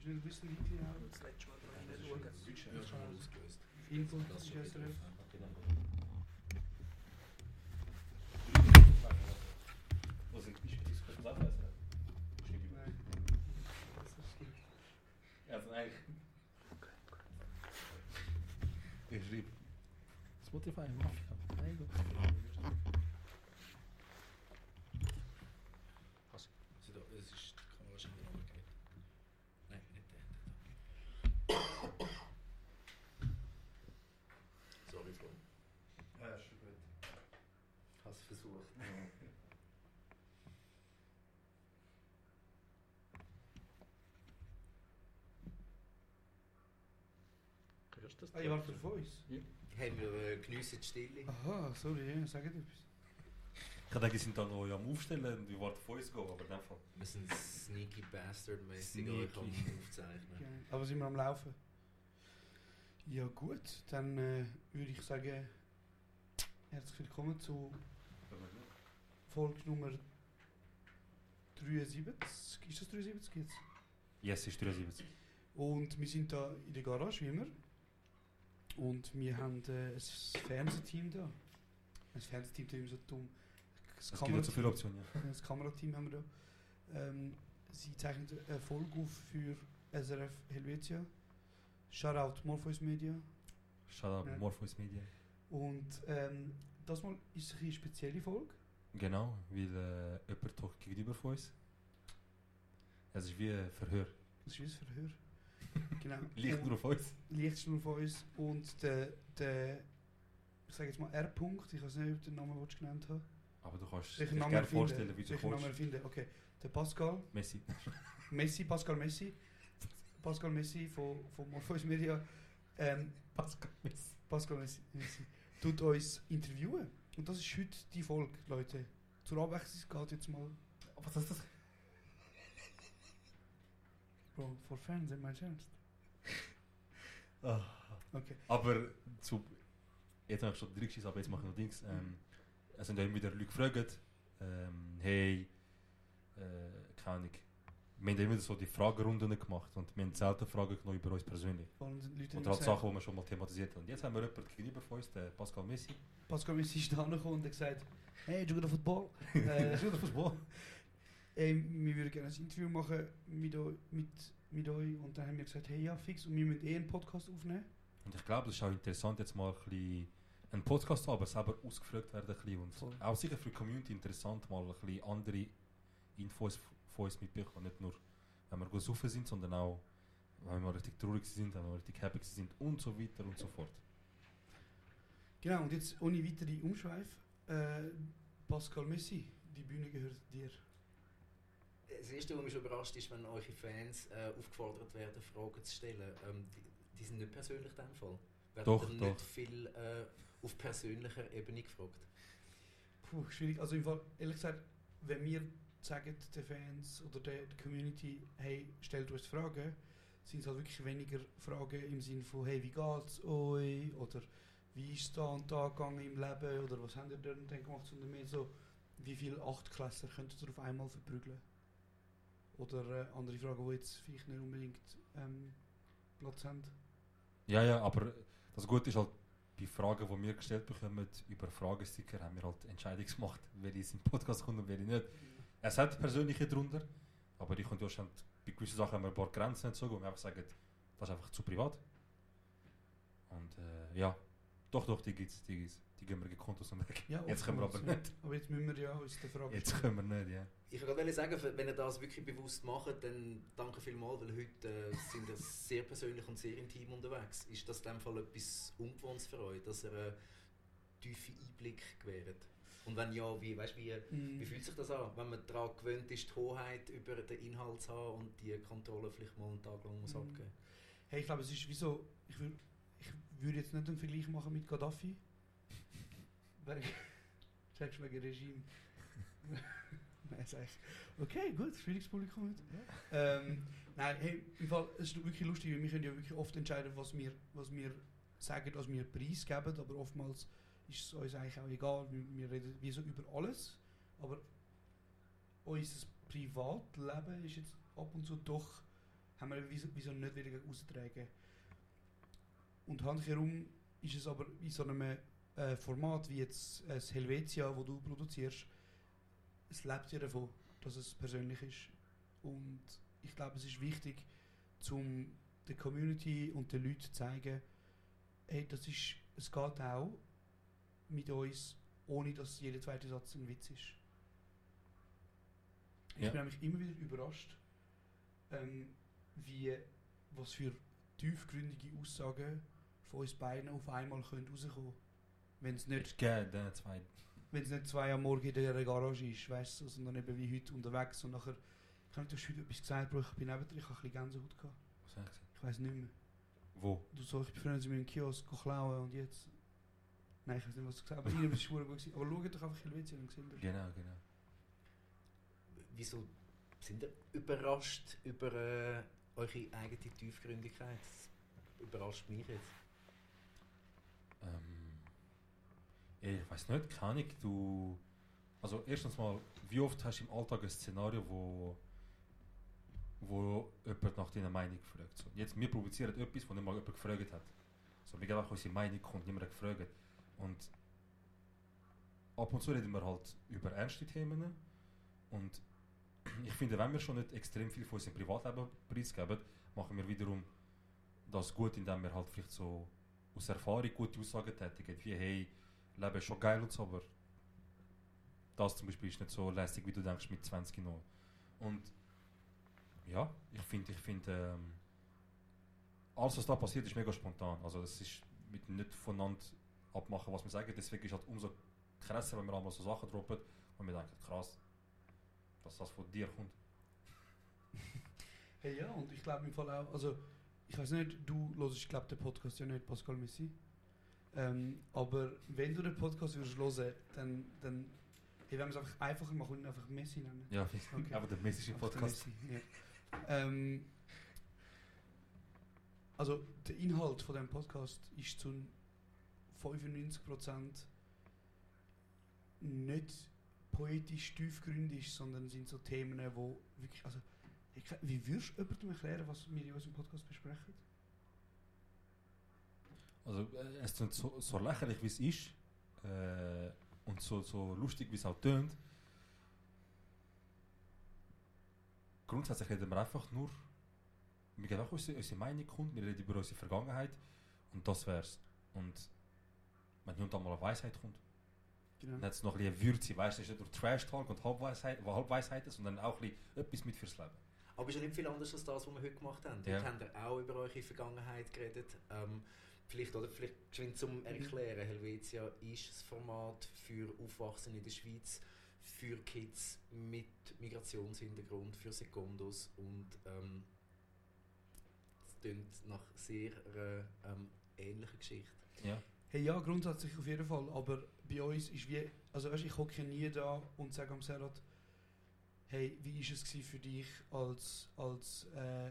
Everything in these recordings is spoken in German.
Ich die Schweizer? Kannst du das ablesen? Nein. Das ist gut. Also eigentlich. Ich schreibe. Spotify, Mafia. Nein, gut. Was? Also da, es ist, kann man wahrscheinlich noch gehen. Nein, nicht der. Sorry, Flo. Ja, ist schon gut. Hast versucht. Hörst du das? Ah, ihr wart auf uns? Hey, wir äh, geniessen die Stille. Aha, sorry, ja, sag etwas. Ich dachte, die sind da noch am Aufstellen und wir warten auf uns gehen, aber in dem Fall. Wir sind sneaky bastard-mäßig Sneaky. euch am Aufzeichnen. Gerne. Aber sind wir am Laufen? Ja gut, dann äh, würde ich sagen, herzlich willkommen zu Folge Nummer 73. Ist das 73 jetzt? Yes, ist 73. Und wir sind da in der Garage, wie immer. Und wir haben äh, ein Fernsehteam da. Ein Fernsehteam, ist immer so dumm. Das Es gibt so viele Optionen. Ja. Das Kamerateam haben wir da. Ähm, sie zeichnen eine Folge auf für SRF Helvetia. Shoutout Morpheus Media. Shoutout Ja. Morpheus Media. Und ähm, das mal ist eine spezielle Folge. Genau, weil äh, jemand gegenüber von uns. Es ist wie ein Verhör. Das ist wie ein Verhör. Genau. Liegt nur auf uns. Liegt nur von uns. Und der, der ich sage jetzt mal R-Punkt, ich weiß nicht, ob ich den Namen willst genannt habe. Aber du kannst ich Namen gerne erfinden? vorstellen, wie du ich einen Namen kommst. erfinden? Okay. Der Pascal, Messi. Messi, Pascal Messi. Pascal Messi von, von Morpheus Media. Ähm, Pascal Messi. Pascal Messi, Messi tut uns interviewen. Und das ist heute die Folge, Leute. Zur Abwechslung geht jetzt mal. Was ist das? Bro, vor Fernsehen, meinst du ernst? Ah. Okay. Aber zu. Jetzt habe ich schon drei aber jetzt mache ich noch Dings. Ähm, es sind immer wieder Leute gefragt, ähm, hey, äh, keine Ahnung. Wir haben immer so die Fragerunden gemacht und wir haben selten Fragen genommen über uns persönlich. Und die halt Sachen, die wir schon mal thematisiert haben. Jetzt haben wir jemanden gegenüber von uns, der Pascal Messi. Pascal Messi ist da angekommen und hat gesagt, hey, du gehst Football? äh, Ist wieder Fußball. Ey, wir würden gerne ein Interview machen mit, eu- mit, mit euch. Und dann haben wir gesagt, hey, ja, fix. Und wir müssen eh einen Podcast aufnehmen. Und ich glaube, es ist auch interessant, jetzt mal ein bisschen einen Podcast zu haben, aber selber ausgefragt werden. Ein bisschen. Und Voll. auch sicher für die Community interessant, mal ein bisschen andere Infos von uns mitbekommen. Nicht nur, wenn wir gut saufen sind, sondern auch, wenn wir richtig traurig sind, wenn wir richtig happy sind und so weiter und so fort. Genau, und jetzt ohne weitere Umschweif. Äh, Pascal Messi, die Bühne gehört dir. Das erste, was mich schon überrascht ist, wenn eure Fans äh, aufgefordert werden, Fragen zu stellen. Ähm, die, die sind nicht persönlich in dem Fall. Werden Doch, dann doch. nicht viel äh, auf persönlicher Ebene gefragt. Puh, schwierig. Also im Fall, ehrlich gesagt, wenn wir sagen den Fans oder der, Community, hey, stellt uns Fragen, sind es halt wirklich weniger Fragen im Sinne von, hey, wie geht's euch? Oder wie ist da und da gegangen im Leben? Oder was habt ihr denn dann gemacht? Sondern mehr so, wie viele Achtklässler könnt ihr auf einmal verprügeln? Oder äh, andere Fragen, die jetzt vielleicht nicht unbedingt ähm, Platz haben. Ja, ja, aber das Gute ist halt, bei Fragen, die wir gestellt bekommen, über Fragesticker, haben wir halt Entscheidungen gemacht, wer in den Podcast kommt und wer nicht. Es hat persönliche drunter, aber ich ja schon bei gewissen Sachen haben wir ein paar Grenzen gezogen, wo wir einfach sagen, das ist einfach zu privat. Und äh, ja, doch, doch, die gibt's, die gibt's. Die gehen wir gekonnt aus dem Weg. Ja, Jetzt können wir aber nicht. Aber jetzt müssen wir ja uns der Frage Jetzt können wir nicht, ja. Ich wollte gerade sagen, wenn ihr das wirklich bewusst macht, dann danke vielmals, weil heute äh, sind wir sehr persönlich und sehr intim unterwegs. Ist das in dem Fall etwas Ungewohntes für euch, dass ihr einen tiefen Einblick gewährt? Und wenn ja, wie, weißt, wie, Mm. wie fühlt sich das an, wenn man daran gewöhnt ist, die Hoheit über den Inhalt zu haben und die Kontrolle vielleicht mal einen Tag lang muss Mhm. abgeben Hey, ich glaube, es ist wie so, ich, würd, ich würde jetzt nicht einen Vergleich machen mit Gaddafi. Wegen, sagst du wegen Regime? nein, sag ich. Okay, gut, schwieriges Publikum heute. Ähm, nein, hey, im Fall, es ist wirklich lustig, weil wir können ja wirklich oft entscheiden, was wir, was wir sagen, was wir preisgeben, aber oftmals ist es uns eigentlich auch egal. Wir, reden wie so über alles, aber unser Privatleben ist jetzt ab und zu doch haben wir wieso, wieso nicht wieder austragen. Und handherum ist es aber in so einem äh, Format wie jetzt äh, das Helvetia, wo du produzierst, es lebt ja davon, dass es persönlich ist. Und ich glaube, es ist wichtig, um der Community und den Leuten zu zeigen, hey, das ist, es geht auch mit uns, ohne dass jeder zweite Satz ein Witz ist. Ich Ja. bin nämlich immer wieder überrascht, ähm, wie, was für tiefgründige Aussagen von uns beiden auf einmal können rauskommen Wenn es nicht, zwei. wenn es nicht zwei am Morgen in der Garage ist, weißt du, sondern eben wie heute unterwegs und nachher, ich habe heute etwas gesagt, Bro, ich bin neben dir, ich habe ein bisschen Gänsehaut gehabt. Was habe ich gesagt? Ich weiß nicht mehr. Wo? Du so, ich bin früher in meinem Kiosk klauen und jetzt... Nein, ich weiß nicht, was du gesagt hast, aber irgendwas war gut. gewesen. Aber schaut doch einfach Helvetia und seht ihr. Genau, genau. Wieso sind ihr überrascht über äh, eure eigene Tiefgründigkeit? Das überrascht mich jetzt. Ähm, ich weiß nicht, keine Ahnung, du. Also, erstens mal, wie oft hast du im Alltag ein Szenario, wo, wo jemand nach deiner Meinung fragt? So, jetzt, wir provozieren etwas, wo nicht mal jemand gefragt hat. So, wir geben einfach unsere Meinung, kommt niemand hat gefragt. Und ab und zu reden wir halt über ernste Themen. Und ich finde, wenn wir schon nicht extrem viel von unserem Privatleben preisgeben, machen wir wiederum das gut, indem wir halt vielleicht so aus Erfahrung gute Aussagen tätigen, wie hey, Leben ist schon geil und so, aber das zum Beispiel ist nicht so lästig, wie du denkst mit 20 noch. Und ja, ich finde, ich finde, ähm, alles was da passiert, ist mega spontan. Also es ist mit nicht voneinander abmachen, was wir sagen. Deswegen ist halt umso krasser, wenn wir einmal so Sachen droppen, und wir denken, krass, dass das von dir kommt. Hey, ja, und ich glaube im Fall auch, also ich weiß nicht, du hörst, ich glaube, den Podcast ja nicht, Pascal Messi. Ähm, aber wenn du den Podcast würdest hören, dann, dann hey, wenn wir es einfach einfacher machen und einfach Messi nennen. Ja, Okay. aber der Messi im Einfach Podcast. Messi, ja. ähm, also der Inhalt von dem Podcast ist zu 95% nicht poetisch tiefgründig, sondern sind so Themen, wo wirklich, also ich, wie würdest du jemandem erklären, was wir in unserem Podcast besprechen? Also äh, es ist so, so lächerlich wie es ist äh, und so, so lustig wie es auch tönt. Grundsätzlich reden wir einfach nur, wir geben auch unsere, unsere Meinung kund, wir reden über unsere Vergangenheit und das wär's. Und wenn hier und da mal eine Weisheit kommt, Genau. dann hat es noch ein bisschen Würze, weißt du, es ist nicht nur Trash-Talk und Halbweisheit, Halbweisheiten, sondern auch ein bisschen etwas mit fürs Leben. Aber es ist ja nicht viel anders als das, was wir heute gemacht haben. Ja. Heute haben wir auch über eure Vergangenheit geredet. Ähm, vielleicht, oder vielleicht geschwind zum Erklären, Helvetia ist das Format für Aufwachsen in der Schweiz, für Kids mit Migrationshintergrund, für Sekundos und ähm, es klingt nach sehr einer ähm, ähnlichen Geschichte. Ja. Hey, ja, grundsätzlich auf jeden Fall, aber bei uns ist wie, also weißt, ich hocke nie da und sage am Serat, hey, wie ist es für dich als, als äh,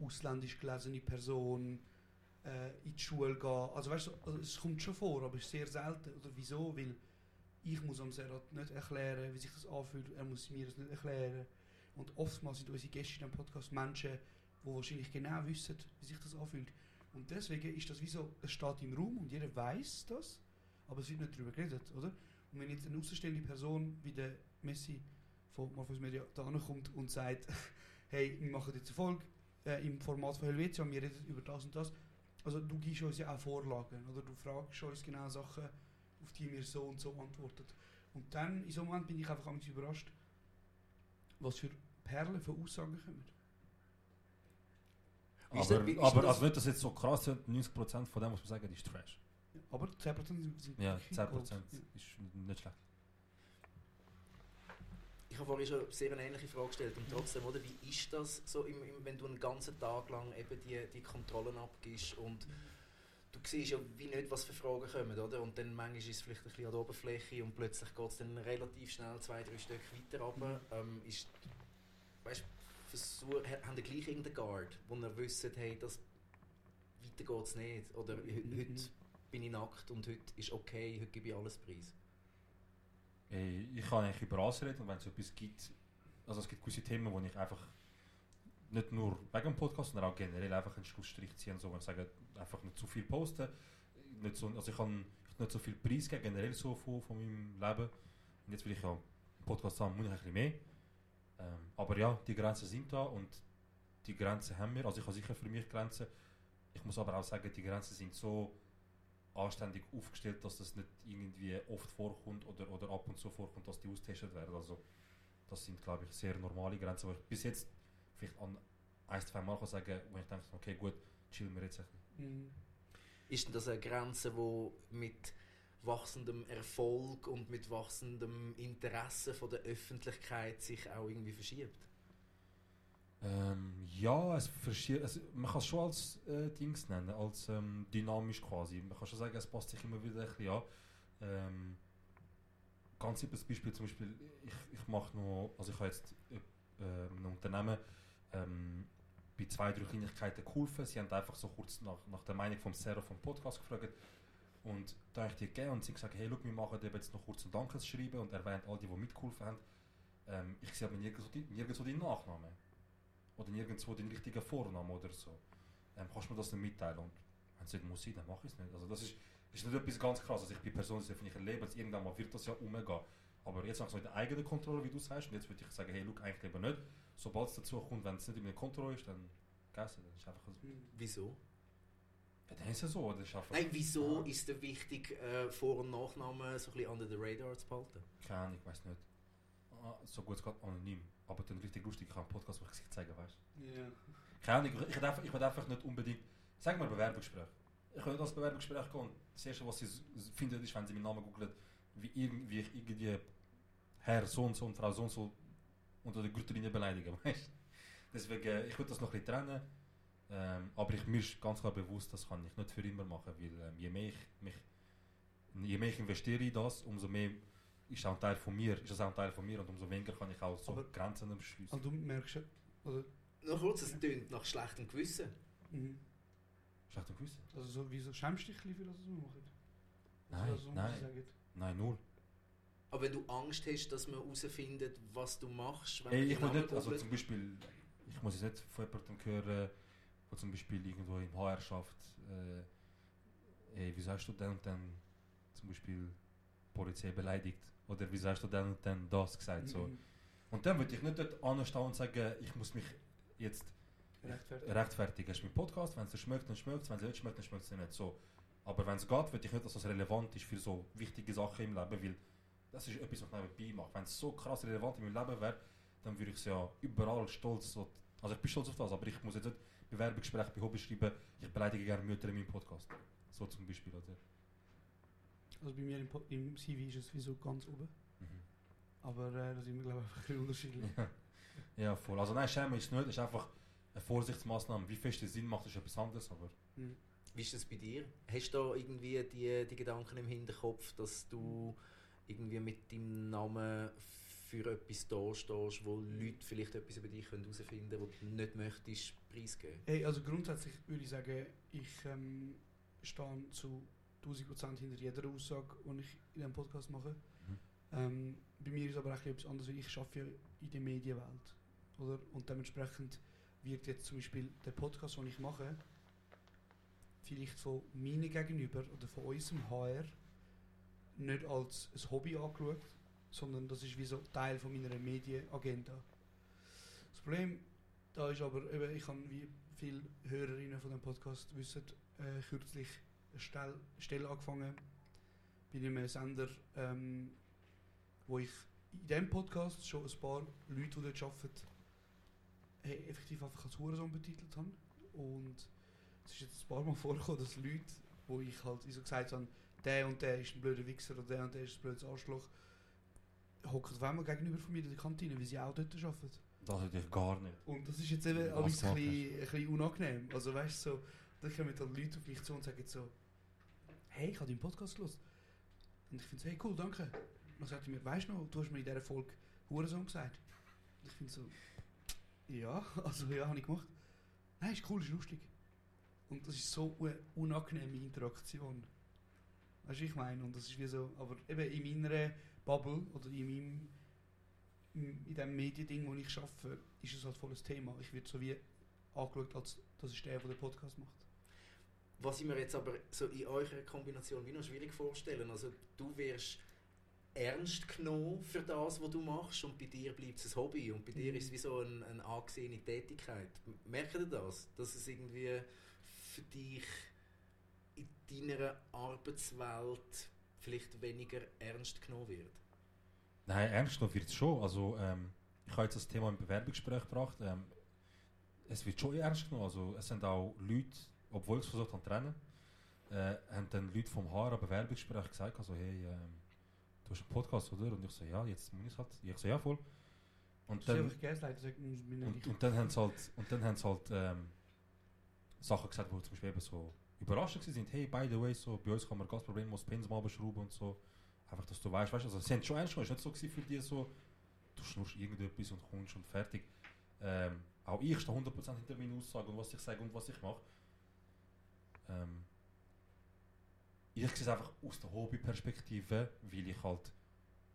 ausländisch gelesene Person äh, in die Schule gehen? Also weißt du, also es kommt schon vor, aber es ist sehr selten. Oder wieso? Weil ich muss am Serat nicht erklären, wie sich das anfühlt, er muss mir das nicht erklären. Und oftmals sind unsere Gäste in diesem Podcast Menschen, die wahrscheinlich genau wissen, wie sich das anfühlt. Und deswegen ist das wie so, es steht im Raum und jeder weiß das, aber es wird nicht darüber geredet, oder? Und wenn jetzt eine außenstehende Person wie der Messi von Morphos Media da ankommt und sagt, hey, wir machen jetzt eine Folge äh, im Format von Helvetia wir reden über das und das, also du gibst uns ja auch Vorlagen, oder? Du fragst uns genau Sachen, auf die wir so und so antworten. Und dann, in so einem Moment bin ich einfach überrascht, was für Perlen von Aussagen kommen. Aber, ist aber das- also nicht, dass jetzt so krass sind, 90% von dem, was wir sagen, ist Trash. Aber 10% sind, sind Ja, wirklich 10% Gold. Ist nicht schlecht. Ich habe vorhin schon sehr eine ähnliche Frage gestellt und trotzdem, oder, wie ist das so, im, im, wenn du einen ganzen Tag lang eben die, die Kontrollen abgibst und du siehst ja wie nicht, was für Fragen kommen, oder? Und dann manchmal ist es vielleicht ein bisschen an der Oberfläche und plötzlich geht es dann relativ schnell zwei, drei Stück weiter runter. Ähm, ist, weißt, versuch, ha- haben die gleich irgendeinen Guard, wo ihr wisst, hey, das, weiter geht es nicht, oder Mhm. heute bin ich nackt und heute ist okay, heute gebe ich alles preis. Ey, Ich kann eigentlich über alles reden und wenn es etwas gibt, also es gibt gewisse Themen, wo ich einfach nicht nur wegen dem Podcast, sondern auch generell einfach einen Schlussstrich ziehen, so, wenn ich sage, einfach nicht zu viel posten, nicht so, also ich kann nicht so viel Preis geben, generell so von, von meinem Leben. Und jetzt will ich ja einen Podcast haben, muss ich ein bisschen mehr. Ähm, aber ja, die Grenzen sind da und die Grenzen haben wir, also ich habe sicher für mich Grenzen. Ich muss aber auch sagen, die Grenzen sind so anständig aufgestellt, dass das nicht irgendwie oft vorkommt oder, oder ab und zu vorkommt, dass die austestet werden. Also das sind, glaube ich, sehr normale Grenzen, wo ich bis jetzt vielleicht an ein, zwei Mal kann sagen wo ich denke, okay, gut, chillen wir jetzt ein bisschen. Mhm. Ist denn das eine Grenze, die mit wachsendem Erfolg und mit wachsendem Interesse von der Öffentlichkeit sich auch irgendwie verschiebt? Ähm, ja, es verschiebt, also man kann es schon als äh, Dings nennen, als ähm, dynamisch quasi. Man kann schon sagen, es passt sich immer wieder ein bisschen an. Ähm, ganz simples Beispiel zum Beispiel, ich, ich mache noch, also ich habe jetzt äh, äh, ein Unternehmen ähm, bei zwei, drei Kleinigkeiten geholfen. Sie haben einfach so kurz nach, nach der Meinung vom Zero vom Podcast gefragt. Und da habe ich die gegeben und sie gesagt, hey, look, wir machen eben jetzt noch kurz ein Dankesschreiben und erwähnt all die, die mitgeholfen haben. Ähm, ich sehe aber nirgendwo, die- nirgendwo Nachnamen. Oder nirgendwo den richtigen Vornamen oder so. Ähm, kannst du mir das nicht mitteilen? Und wenn es nicht muss sein, dann mache ich es nicht. Also das ist, ist nicht etwas ganz krass. Also ich bin persönlich öffentlich erleben, also irgendwann mal wird das ja umgehen. Aber jetzt machst du mit der eigenen Kontrolle, wie du sagst, und jetzt würde ich sagen, hey, look, eigentlich eben nicht. Sobald es dazu kommt, wenn es nicht in der Kontrolle ist, dann gegessen. Das ist einfach so. Mhm. Wieso? Ja, dann ist es so. Das ist einfach, Nein, wieso Ja. ist es wichtig, äh, Vor- und Nachnamen so ein bisschen under the radar zu behalten? Keine Ahnung, ich weiß nicht. Ah, so gut es geht, anonym. Aber dann richtig lustig, ich kann einen Podcast, wo ich Gesicht zeigen, weißt du? Ja. Keine Ahnung, ich, ich, will einfach, ich will einfach nicht unbedingt. Sag mal Bewerbungsgespräch. Ich will als Bewerbungsgespräch gehen. Das erste, was sie finden, ist, wenn sie meinen Namen googlen, wie, wie ich irgendwie Herr so und so und Frau so und so unter der Gürtellinie beleidigen, weißt? Deswegen, äh, ich würde das noch ein bisschen trennen. Ähm, aber ich, mir ist ganz klar bewusst, das kann ich nicht für immer machen, weil ähm, je, mehr ich mich, je mehr ich investiere in das, umso mehr ist auch ein Teil von mir, ist das auch ein Teil von mir und umso weniger kann ich auch so Aber- Grenzen beschließen. Also du merkst ja, oder, Noch kurz, es tönt nach schlechtem Gewissen. mhm. Schlecht Gewissen? also so, wieso schämst du dich ein bisschen für das, was wir machen? Nein, also, nein. muss. Nein, null. Aber wenn du Angst hast, dass man herausfindet, was du machst, wenn Ey, man ich Namen nicht, also zum Beispiel, ich muss jetzt nicht von jemandem hören, der zum Beispiel irgendwo im HR schafft, äh, ey, wieso hast du dann und dann zum Beispiel Polizei beleidigt? Oder wieso hast du dann dann das gesagt? So. Mhm. Und dann würde ich nicht dort anstehen und sagen, ich muss mich jetzt Rechtfertigen. rechtfertigen. Es ist mein Podcast, wenn es schmeckt, dann schmeckt es, wenn es nicht schmeckt, dann schmeckt es nicht so. Aber wenn es geht, würde ich nicht, dass das relevant ist für so wichtige Sachen im Leben, weil das ist etwas, was ich nebenbei mache. Wenn es so krass relevant in meinem Leben wäre, dann würde ich es ja überall stolz, so, also ich bin stolz auf das, aber ich muss jetzt nicht Bewerbungsgespräche bei Hobby schreiben, ich beleidige gerne Mütter in meinem Podcast. So zum Beispiel, oder? Also bei mir im, im CV ist es wie so ganz oben. Mhm. Aber äh, da sind wir glaube ich einfach ein bisschen unterschiedlich. Ja. ja, voll. Also nein, schämen ist nicht, es ist einfach eine Vorsichtsmaßnahme. Wie fest der Sinn macht, ist etwas anderes, aber Mhm. Wie ist das bei dir? Hast du da irgendwie die, die Gedanken im Hinterkopf, dass du irgendwie mit deinem Namen für etwas da stehst, wo Leute vielleicht etwas über dich herausfinden können, was du nicht möchtest preisgeben? Hey, also grundsätzlich würde ich sagen, ich ähm, stehe zu 1000% hinter jeder Aussage, die ich in diesem Podcast mache. Mhm. Ähm, bei mir ist aber auch etwas anderes, weil ich arbeite ja in der Medienwelt. Oder? Und dementsprechend wird jetzt zum Beispiel der Podcast, den ich mache, vielleicht von meinen Gegenüber oder von unserem HR nicht als ein Hobby angeschaut, sondern das ist wie so Teil von meiner Medienagenda. Das Problem da ist aber, eben, ich habe wie viele Hörerinnen von dem Podcast wissen, äh, kürzlich Stelle, Stelle angefangen bei einem Sender, ähm, wo ich in diesem Podcast schon ein paar Leute, die dort arbeiten, hey, effektiv einfach als Hurensohn betitelt habe. Und es ist jetzt ein paar Mal vorgekommen, dass Leute, wo ich halt so gesagt habe, der und der ist ein blöder Wichser oder der und der ist ein blödes Arschloch, hocken auf einmal gegenüber von mir in der Kantine, weil sie auch dort arbeiten. das natürlich gar nicht. Und das ist jetzt eben alles ein bisschen, ein bisschen unangenehm. Also weißt du, so, da kommen dann Leute auf mich zu und sagen so, hey, ich habe deinen Podcast gelesen. Und ich finde so, hey cool, danke. Und dann sagt er mir, weißt du noch, du hast mir in dieser Folge Hurensohn gesagt. Und ich finde so, ja, also ja, habe ich gemacht. Nein, ist cool, ist lustig. Und das ist so eine unangenehme Interaktion. Weißt du, ich meine? Und das ist wie so, aber eben in meiner Bubble oder in meinem in dem Mediending, wo ich arbeite, ist es halt voll ein Thema. Ich werde so wie angeschaut, als das ist der, der den Podcast macht. Was ich mir jetzt aber so in eurer Kombination wie noch schwierig vorstellen, also du wirst ernst genommen für das, was du machst und bei dir bleibt es ein Hobby und bei dir Mhm. ist es wie so eine, eine angesehene Tätigkeit. Merkt ihr das? Dass es irgendwie für dich in deiner Arbeitswelt vielleicht weniger ernst genommen wird? Nein, ernst genommen wird es schon. Also, ähm, ich habe jetzt das Thema im Bewerbungsgespräch gebracht. Ähm, es wird schon ernst genommen. Also, es sind auch Leute, obwohl ich es versucht habe zu trennen, äh, haben dann Leute vom HR am Bewerbungsgespräch gesagt, also, hey, ähm, du hast einen Podcast, oder? Und ich so, ja, jetzt muss ich es halt. Ich so, ja, voll. Und dann, und, und dann haben sie halt, und dann haben sie halt ähm, Sachen gesagt, die zum Beispiel eben so überraschend sind. Hey, by the way, so, bei uns kann man ganz problemlos Pins mal beschrauben und so. Einfach, dass du weißt, weißt also sie haben schon ernst genommen. Es war nicht so für dich so, du schnurst irgendetwas und kommst und fertig. Ähm, auch ich stehe 100% hinter meinen Aussagen und was ich sage und was ich mache. Ähm, ich sehe es einfach aus der Hobbyperspektive, weil ich halt,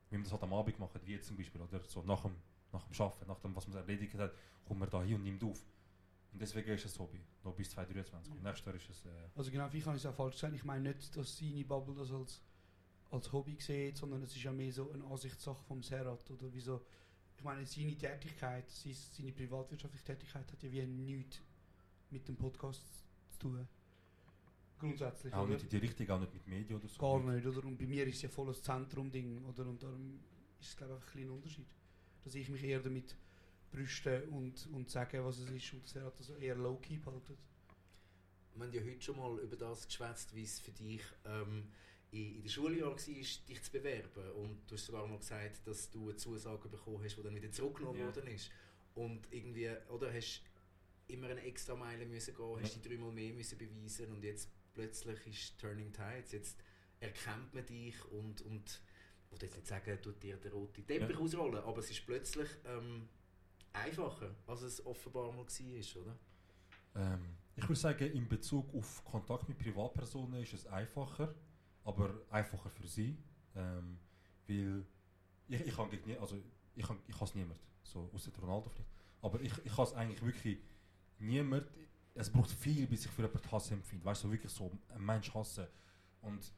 wie man das halt am Abend macht, wie jetzt zum Beispiel, oder so nach dem, nach dem Arbeiten, nach dem, was man erledigt hat, kommt man da hin und nimmt auf. Und deswegen ist es Hobby, noch bis 2023. Und nächstes Jahr ist es... Äh, Also genau, ich es auch falsch gesagt. Ich meine nicht, dass seine Bubble das als, als Hobby sieht, sondern es ist ja mehr so eine Ansichtssache vom Serat. Oder wieso, ich meine, seine Tätigkeit, seine privatwirtschaftliche Tätigkeit hat ja wie nichts mit dem Podcast zu tun. Grundsätzlich, auch oder? nicht in die Richtung, auch nicht mit Medien oder so. Gar nicht, oder? Und bei mir ist es ja voll das Zentrum-Ding, oder? Und darum ist es, glaube ich, einfach ein kleiner Unterschied. Dass ich mich eher damit brüste und, und sage, was es ist, und er hat das eher low-key behalten. Wir haben ja heute schon mal über das geschwätzt, wie es für dich ähm, in, in der Schuljahr war, dich zu bewerben. Und du hast sogar mal gesagt, dass du eine Zusage bekommen hast, die dann wieder zurückgenommen Ja. worden ist. Und irgendwie, oder hast immer eine extra Meile müssen gehen, hast Ja. dich dreimal mehr müssen beweisen und jetzt plötzlich ist Turning Tides. Jetzt erkennt man dich und, und ich will jetzt nicht sagen, tut dir der rote Teppich Ja. ausrollen, aber es ist plötzlich ähm, einfacher, als es offenbar mal war, oder? Ähm, ich würde sagen, in Bezug auf Kontakt mit Privatpersonen ist es einfacher, aber einfacher für sie. Ähm, weil ich, ich kann gegen also ich, kann, ich niemand, so außer Ronaldo vielleicht. Aber ich, ich hasse eigentlich wirklich niemand. Es braucht viel, bis ich für jemanden Hass empfinde. Weißt du, so wirklich so einen Mensch hassen. Und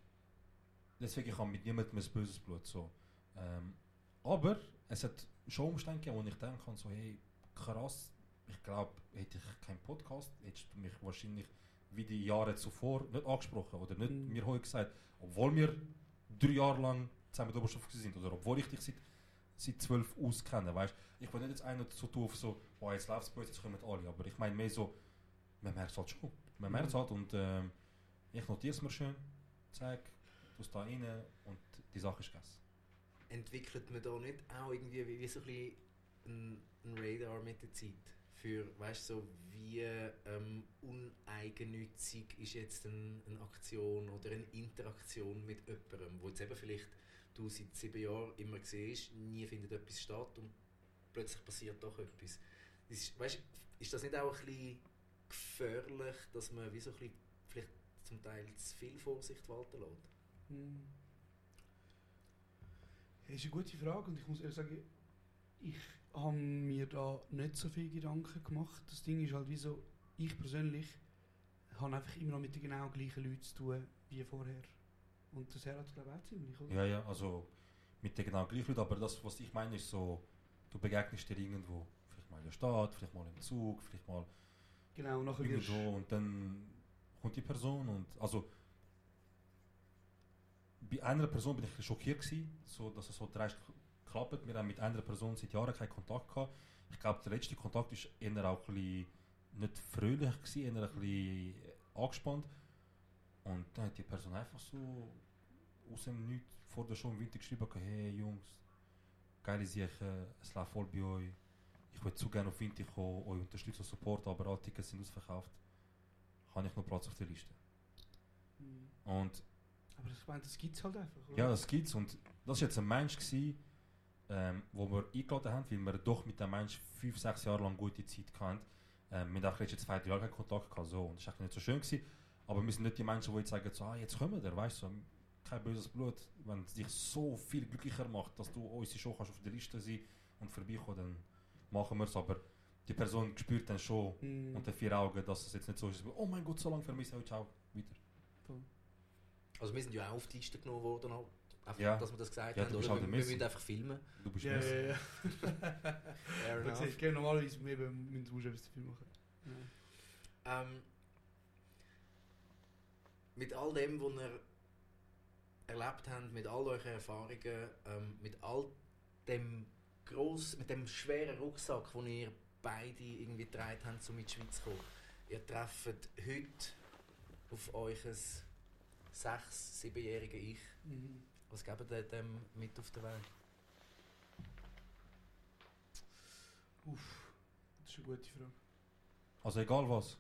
deswegen ich habe mit niemandem ein böses Blut. So. Ähm, aber es hat schon Umstände gegeben, wo ich denken kann, so, hey, krass, ich glaube, hätte ich keinen Podcast, hättest du mich wahrscheinlich wie die Jahre zuvor nicht angesprochen oder nicht Mhm. mir heute gesagt, obwohl wir drei Jahre lang zusammen der Oberstufe sind oder obwohl ich dich seit, seit zwölf auskenne, weißt Ich will nicht jetzt einer so tun, so, oh, jetzt läuft es gut, jetzt kommen alle, aber ich meine mehr so, man merkt es halt schon, man merkt es Mhm. halt und ähm, ich notiere es mir schön, zeig, du es da rein und die Sache ist gegessen. entwickelt man da nicht auch irgendwie wie, wie so ein, bisschen ein, ein Radar mit der Zeit? Für, weißt du, so wie ähm, uneigennützig ist jetzt ein, eine Aktion oder eine Interaktion mit jemandem, wo jetzt eben vielleicht du seit sieben Jahren immer siehst, nie findet etwas statt und plötzlich passiert doch etwas. Das ist, weißt, ist das nicht auch ein bisschen gefährlich, dass man wie so ein bisschen vielleicht zum Teil zu viel Vorsicht walten lässt? Hm. Das ist eine gute Frage und ich muss ehrlich sagen, ich habe mir da nicht so viel Gedanken gemacht. Das Ding ist halt wie so, ich persönlich habe einfach immer noch mit den genau gleichen Leuten zu tun wie vorher. Und das hat glaube ich auch ziemlich, oder? Ja, ja, also mit der genau gleichen Leuten, aber das, was ich meine, ist so, du begegnest dir irgendwo, vielleicht mal in der Stadt, vielleicht mal im Zug, vielleicht mal Genau, nachher wirst irgendwo und dann kommt die Person und also bei einer Person bin ich schockiert gewesen, so, dass es so dreist klappt. Wir haben mit einer Person seit Jahren keinen Kontakt gehabt. Ich glaube, der letzte Kontakt war eher auch ein bisschen nicht fröhlich, gewesen, eher ein bisschen angespannt. Und dann hat die Person einfach so aus dem Nichts vor der Show im Winter geschrieben, hey Jungs, geile Sache, es läuft voll bei euch. Ich würde zu gerne auf Winter kommen, euch unterstützen, supporten, aber alle Tickets sind ausverkauft. Habe ich noch Platz auf der Liste? Hm. Und Aber ich meine, das gibt es halt einfach, oder? ja, das gibt's. Und das war jetzt ein Mensch, gewesen, ähm, wo wir eingeladen haben, weil wir doch mit dem Mensch fünf, sechs Jahre lang gute Zeit hatten. Ähm, wir haben jetzt zwei, drei Jahre keinen Kontakt gehabt. So. Und das war eigentlich nicht so schön. Gewesen. Aber wir sind nicht die Menschen, die sagen, so, ah, jetzt kommen wir, weißt du, so, kein böses Blut. Wenn es dich so viel glücklicher macht, dass du unsere Show kannst auf der Liste sein und vorbeikommen, dann machen wir es. Aber die Person spürt dann schon Mm. unter vier Augen, dass es jetzt nicht so ist, oh mein Gott, so lange vermisst, oh, ciao, weiter. Also wir sind ja auch auf die Liste genommen worden, halt. einfach, Ja. dass wir das gesagt Ja, haben. Oder halt wir, wir müssen einfach filmen. Du bist Ja, Messi. ja, ja. Fair ist, gell, normalerweise eben, müssen wir etwas dafür machen. Ja. Ähm, mit all dem, was ihr erlebt habt, mit all euren Erfahrungen, ähm, mit all dem gross, mit dem schweren Rucksack, den ihr beide irgendwie getragen habt, um in die Schweiz zu kommen. Ihr trefft heute auf euch sechs-, siebenjähriges Ich. Mhm. Was gebt ihr dem mit auf den Weg? Uff, das ist eine gute Frage. Also egal was.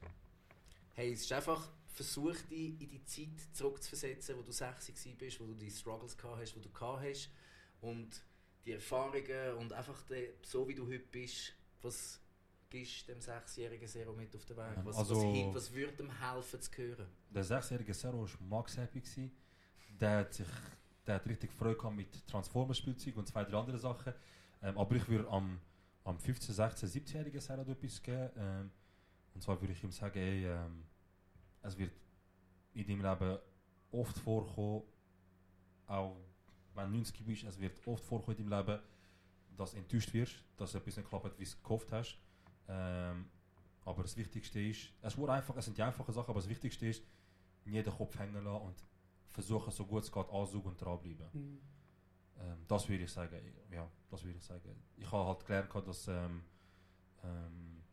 Hey, es ist einfach, versuch dich in die Zeit zurückzuversetzen, wo du 60 bist, wo du die Struggles gehabt hast, wo du gehabt hast. Und die Erfahrungen und einfach de, so wie du heute bist, was gibst dem sechsjährigen Zero mit auf den Weg? Was, also- was, hilft, was würde ihm helfen zu hören? Der sechsjährige Zero war max happy. Gewesen. Der hat, sich, der hat richtig Freude gehabt mit Transformers-Spielzeug und zwei, drei andere Sachen. Ähm, aber ich würde am, am 15, 16, 17-jährigen Zero etwas geben. Ähm, und zwar würde ich ihm sagen, ey, ähm, es wird in deinem Leben oft vorkommen, auch wenn du 90 bist, es wird oft vorkommen deinem Leben, dass du enttäuscht wirst, dass etwas nicht klappt, wie du es gehofft hast. Ähm, aber das Wichtigste ist, es, einfach, es sind die einfachen Sachen, aber das Wichtigste ist, nie den Kopf hängen lassen und versuchen, so gut es geht, ansaugen und dranbleiben. Mhm. Ähm, das würde ich sagen. Ja, das würde ich sagen. Ich habe halt gelernt, dass ähm, ähm,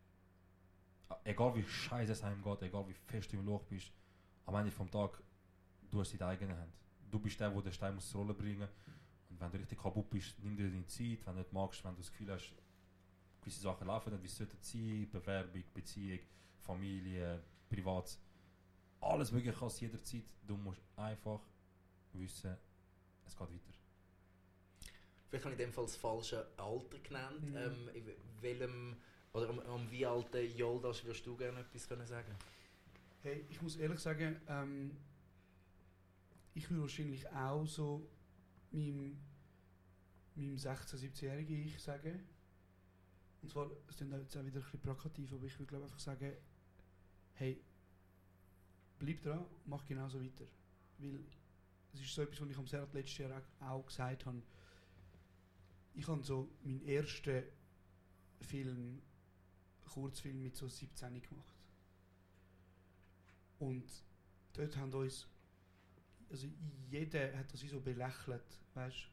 egal wie scheiße es einem geht, egal wie fest du im Loch bist, am Ende vom Tag, du hast deine eigene Hand. Du bist der, der den Stein muss zur Rolle bringen Und wenn du richtig kaputt bist, nimm dir deine Zeit. Wenn du nicht magst, wenn du das Gefühl hast, gewisse Sachen laufen nicht, wie es sollte sein, Bewerbung, Beziehung, Familie, Privat, alles mögliche kannst du jederzeit. Du musst einfach wissen, es geht weiter. Vielleicht habe ich in dem Fall das falsche Alter genannt. Mhm. Ähm, in welchem, oder um, um wie alten Joldas würdest du gerne etwas können sagen Hey, ich muss ehrlich sagen, ähm, ich würde wahrscheinlich auch so meinem, meinem 16-, 17-jährigen Ich sagen. Und zwar, es klingt jetzt auch wieder ein bisschen plakativ, aber ich würde glaube einfach sagen, hey, bleib dran, mach genauso weiter. Weil es ist so etwas, was ich am Serhat letztes Jahr auch- auch gesagt habe. Ich habe so meinen ersten Film, Kurzfilm mit so 17 gemacht. Und dort haben uns, also jeder hat das wie so belächelt, weißt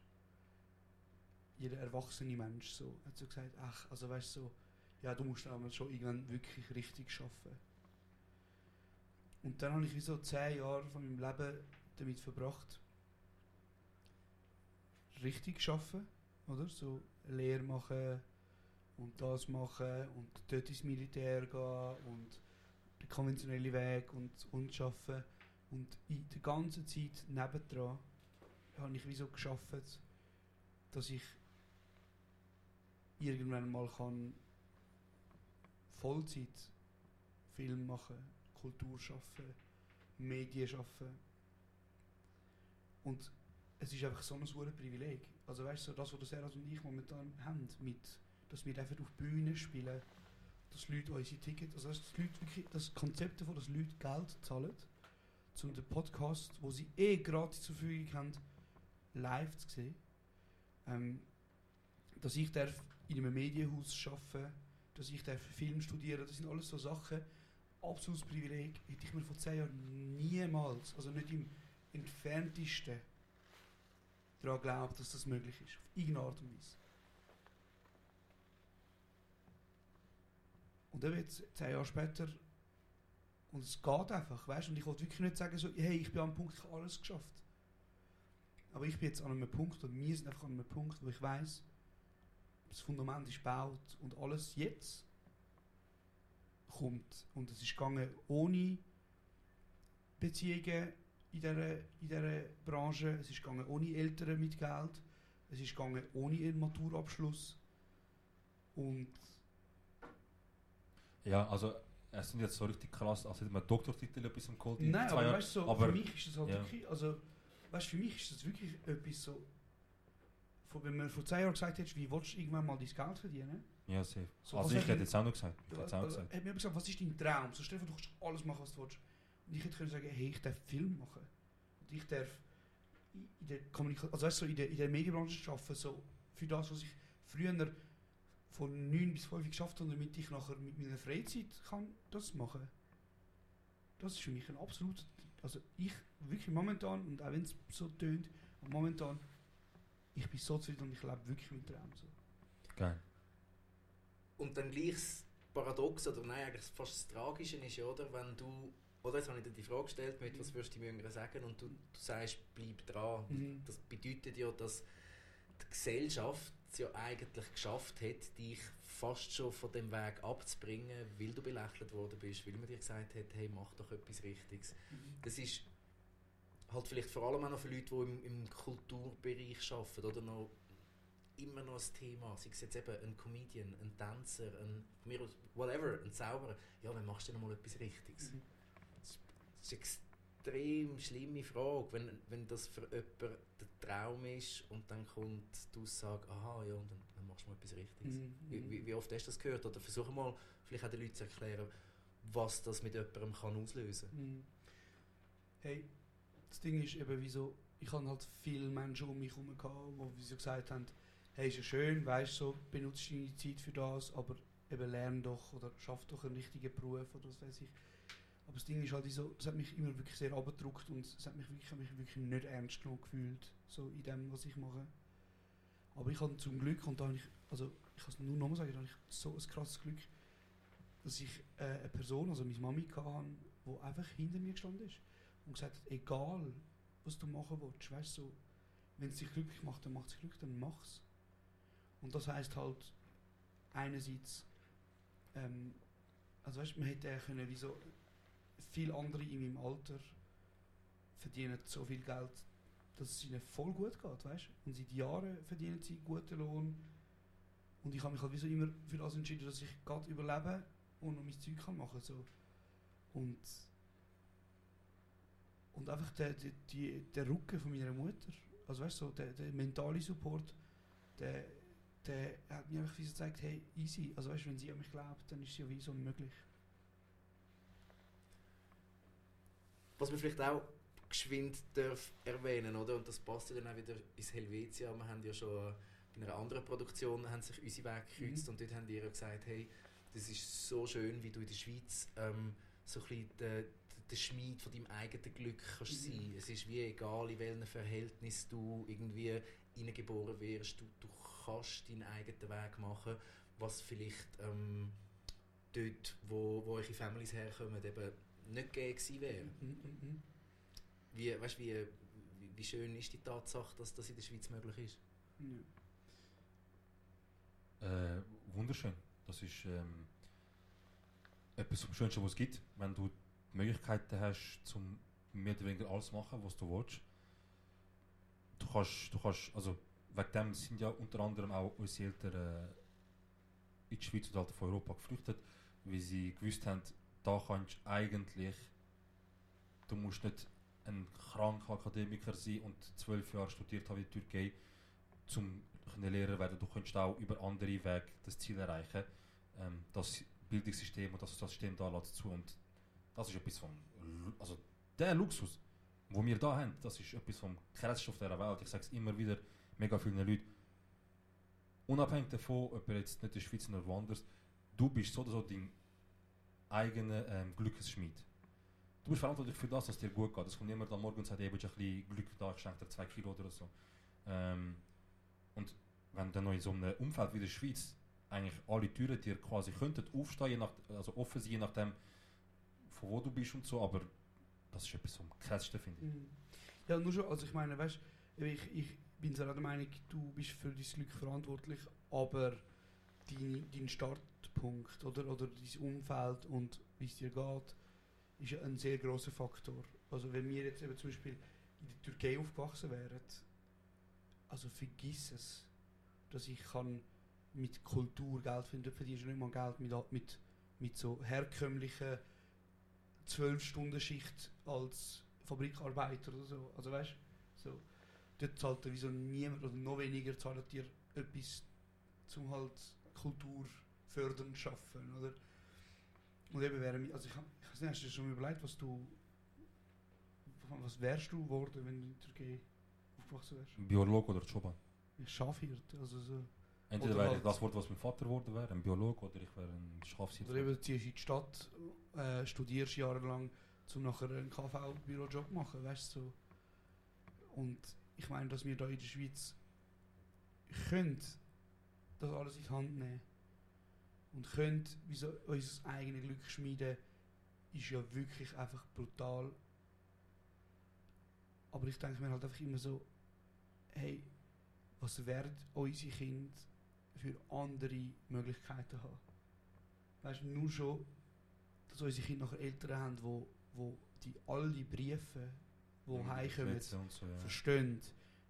Jeder erwachsene Mensch so, hat so gesagt, ach, also weißt so, ja, du musst aber schon irgendwann wirklich richtig schaffen. Und dann habe ich wie so zehn Jahre von meinem Leben damit verbracht, richtig schaffen, oder? So Lehre machen und das machen und dort ins Militär gehen und den konventionellen Weg und, und arbeiten. Und in der ganzen Zeit nebendran habe ich wie so geschafft, dass ich irgendwann mal kann Vollzeit Film machen, Kultur schaffen, Medien schaffen. Und es ist einfach so ein hohes Privileg. Also weißt du, das, was Serhat und ich momentan haben, mit, dass wir einfach auf Bühnen spielen, dass Leute unsere Tickets, also dass Leute wirklich, das Konzept davon, dass Leute Geld zahlen, um den Podcast, wo sie eh gratis zur Verfügung haben, live zu sehen. Ähm, dass ich darf in einem Medienhaus arbeiten, dass ich darf Film studieren, das sind alles so Sachen, absolutes Privileg, hätte ich mir vor zehn Jahren niemals, also nicht im entferntesten, daran geglaubt, dass das möglich ist, auf irgendeine Art und Weise. Und dann jetzt zehn Jahre später und es geht einfach, weißt? Und ich wollte wirklich nicht sagen, so, hey, ich bin an einem Punkt, ich habe alles geschafft. Aber ich bin jetzt an einem Punkt, und wir sind einfach an einem Punkt, wo ich weiß, das Fundament ist gebaut und alles jetzt kommt. Und es ist gegangen ohne Beziehungen in dieser, in dieser Branche, es ist gegangen ohne Eltern mit Geld, es ist gegangen ohne einen Maturabschluss. Und Ja, also es sind jetzt so richtig krass, als hätte man Doktortitel etwas im Cold Nein, aber weißt du, so, aber- für mich ist das halt ja. wirklich, also, weißt, für mich ist das wirklich etwas so wenn man vor zwei Jahren gesagt hätte, wie willst du irgendwann mal dein Geld verdienen? Ja, safe. So, also ich hätte jetzt auch noch gesagt. Ich hätte auch gesagt. hat mir gesagt, was ist dein Traum? So vor, du kannst alles machen, was du willst. Und ich hätte können sagen, hey, ich darf Film machen. Und ich darf in in der Kommunikation, also weißt du, so in der, in der Medienbranche arbeiten, so für das, was ich früher von 9 bis 5 geschafft habe, damit ich nachher mit meiner Freizeit kann das machen. Das ist für mich ein absolut, also ich wirklich momentan, und auch wenn es so tönt, momentan, ich bin so zufrieden und ich lebe wirklich mit Traum. So. Geil. Und dann gleich das Paradox, oder nein, eigentlich fast das Tragische ist ja, oder, wenn du, oder jetzt habe ich dir die Frage gestellt, mit was würdest du dem Jüngeren sagen, und du, du sagst, bleib dran. Mhm. Das bedeutet ja, dass die Gesellschaft es ja eigentlich geschafft hat, dich fast schon von dem Weg abzubringen, weil du belächelt worden bist, weil man dir gesagt hat, hey, mach doch etwas Richtiges. Das ist halt vielleicht vor allem auch noch für Leute, die im, im Kulturbereich arbeiten oder noch immer noch ein Thema, sei es jetzt eben ein Comedian, ein Tänzer, ein whatever, ein Zauberer. Ja, wann machst du denn mal etwas Richtiges? Mhm. Das ist extrem schlimme Frage, wenn, wenn das für jemanden der Traum ist und dann kommt die Aussage, aha, ja, und dann, dann machst du mal etwas Richtiges. Mhm. Wie, wie, wie oft hast du das gehört? Oder versuche mal, vielleicht auch den Leuten zu erklären, was das mit jemandem kann auslösen Mhm. Hey, das Ding ist eben, wieso, ich habe halt viele Menschen um mich herum gehabt, die wieso gesagt haben, hey, ist ja schön, weißt so, benutzt deine Zeit für das, aber eben lern doch oder schaff doch einen richtigen Beruf oder was weiß ich. Aber das Ding ist halt so, es hat mich immer wirklich sehr abgedruckt und es hat mich wirklich, mich wirklich nicht ernst genommen gefühlt, so in dem, was ich mache. Aber ich habe zum Glück, und da habe ich, also ich kann es nur nochmal sagen, da habe ich so ein krasses Glück, dass ich äh, eine Person, also meine Mami hatte, die einfach hinter mir gestanden ist und gesagt hat, egal was du machen willst, weißt du, so, wenn es dich glücklich macht, dann macht es glücklich, dann mach's. Und das heißt halt einerseits, ähm, also weißt, man hätte auch können, wie so viele andere in meinem Alter verdienen so viel Geld, dass es ihnen voll gut geht, weißt Und seit Jahren verdienen sie guten Lohn. Und ich habe mich halt wie so immer für das entschieden, dass ich gerade überlebe und noch mein Zeug kann machen so. Und und einfach der, der, die, der Rücken von meiner Mutter, also weißt du, so, der, der mentale Support, der, der hat mir einfach wie so gezeigt, hey, easy, also weißt du, wenn sie an mich glaubt, dann ist es ja wie so möglich. Was man vielleicht auch geschwind darf erwähnen, oder? Und das passt ja dann auch wieder ins Helvetia. Wir haben ja schon bei einer anderen Produktion haben sich unsere Wege gekreuzt Mhm. und dort haben die ja gesagt, hey, das ist so schön, wie du in der Schweiz ähm, so ein bisschen der, der Schmied von deinem eigenen Glück kannst Mhm. sein. Es ist wie egal, in welchem Verhältnis du irgendwie hineingeboren wirst, du, du kannst deinen eigenen Weg machen, was vielleicht ähm, dort, wo, wo eure Families herkommen, eben nicht gegeben wäre. Mhm, mhm, mhm. Wie, weißt, wie, wie, wie schön ist die Tatsache, dass das in der Schweiz möglich ist? Ja. Äh, wunderschön. Das ist ähm, etwas vom Schönsten, was es gibt. Wenn du die Möglichkeiten hast, zum mehr oder weniger alles machen, was du willst. Du kannst, du kannst, also wegen dem sind ja unter anderem auch unsere Eltern äh, in die Schweiz oder halt von Europa geflüchtet, weil sie gewusst haben, da kannst du eigentlich, du musst nicht ein kranker Akademiker sein und zwölf Jahre studiert haben in der Türkei, können Lehrer werden. Du kannst auch über andere Wege das Ziel erreichen. Ähm, das Bildungssystem und das System da lässt zu und das ist etwas vom, also der Luxus, wo wir da haben, das ist etwas vom auf dieser Welt. Ich sage es immer wieder, mega vielen Leuten. Unabhängig davon, ob er jetzt nicht der Schweiz oder woanders, du bist so oder so dein eigener ähm, Glückesschmied. Du bist verantwortlich für das, was dir gut geht. Es kommt niemand am Morgen und sagt, ey, du ein bisschen Glück da, ich schenke dir zwei Kilo oder so. Ähm, und wenn dann noch in so einem Umfeld wie der Schweiz eigentlich alle Türen dir quasi könnten aufstehen, nach, also offen sein, je nachdem, von wo du bist und so, aber das ist etwas vom krassesten, finde ich. Mhm. Ja, nur schon, also ich meine, weißt du, ich, ich bin auch der Meinung, du bist für dein Glück verantwortlich, aber dein, dein Startpunkt oder, oder dein Umfeld und wie es dir geht, ist ein sehr großer Faktor. Also wenn wir jetzt eben zum Beispiel in der Türkei aufgewachsen wären, also vergiss es, dass ich kann mit Kultur Geld verdienen, verdienst du nicht mal Geld mit, mit, mit so herkömmlichen 12-Stunden-Schicht als Fabrikarbeiter oder so. Also weißt so. dort zahlt wieso niemand oder noch weniger zahlt dir etwas zum halt Kultur fördern schaffen, oder? Und eben wäre also ich, hab- ich weiß nicht, hast du dir schon überlegt, was du was wärst du geworden, wenn du in der Türkei aufgewachsen wärst? Ein Biologe oder. Ein Schafhirt, also so. Entweder wäre halt- das Wort, was mein Vater geworden wäre, ein Biologe, oder ich wäre ein Schafsitter. Oder eben ziehst du in die Stadt, äh, studierst jahrelang, um nachher einen KV-Bürojob zu machen, weißt du so. Und ich meine, dass wir da in der Schweiz können das alles in die Hand nehmen und können so unser eigenes Glück schmieden, ist ja wirklich einfach brutal. Aber ich denke mir halt einfach immer so, hey, was werden unsere Kinder für andere Möglichkeiten haben? Weißt du, nur schon, dass unsere Kinder nachher Eltern haben, wo, wo die all die Briefe, die Mhm, heimkommen, so, ja. verstehen.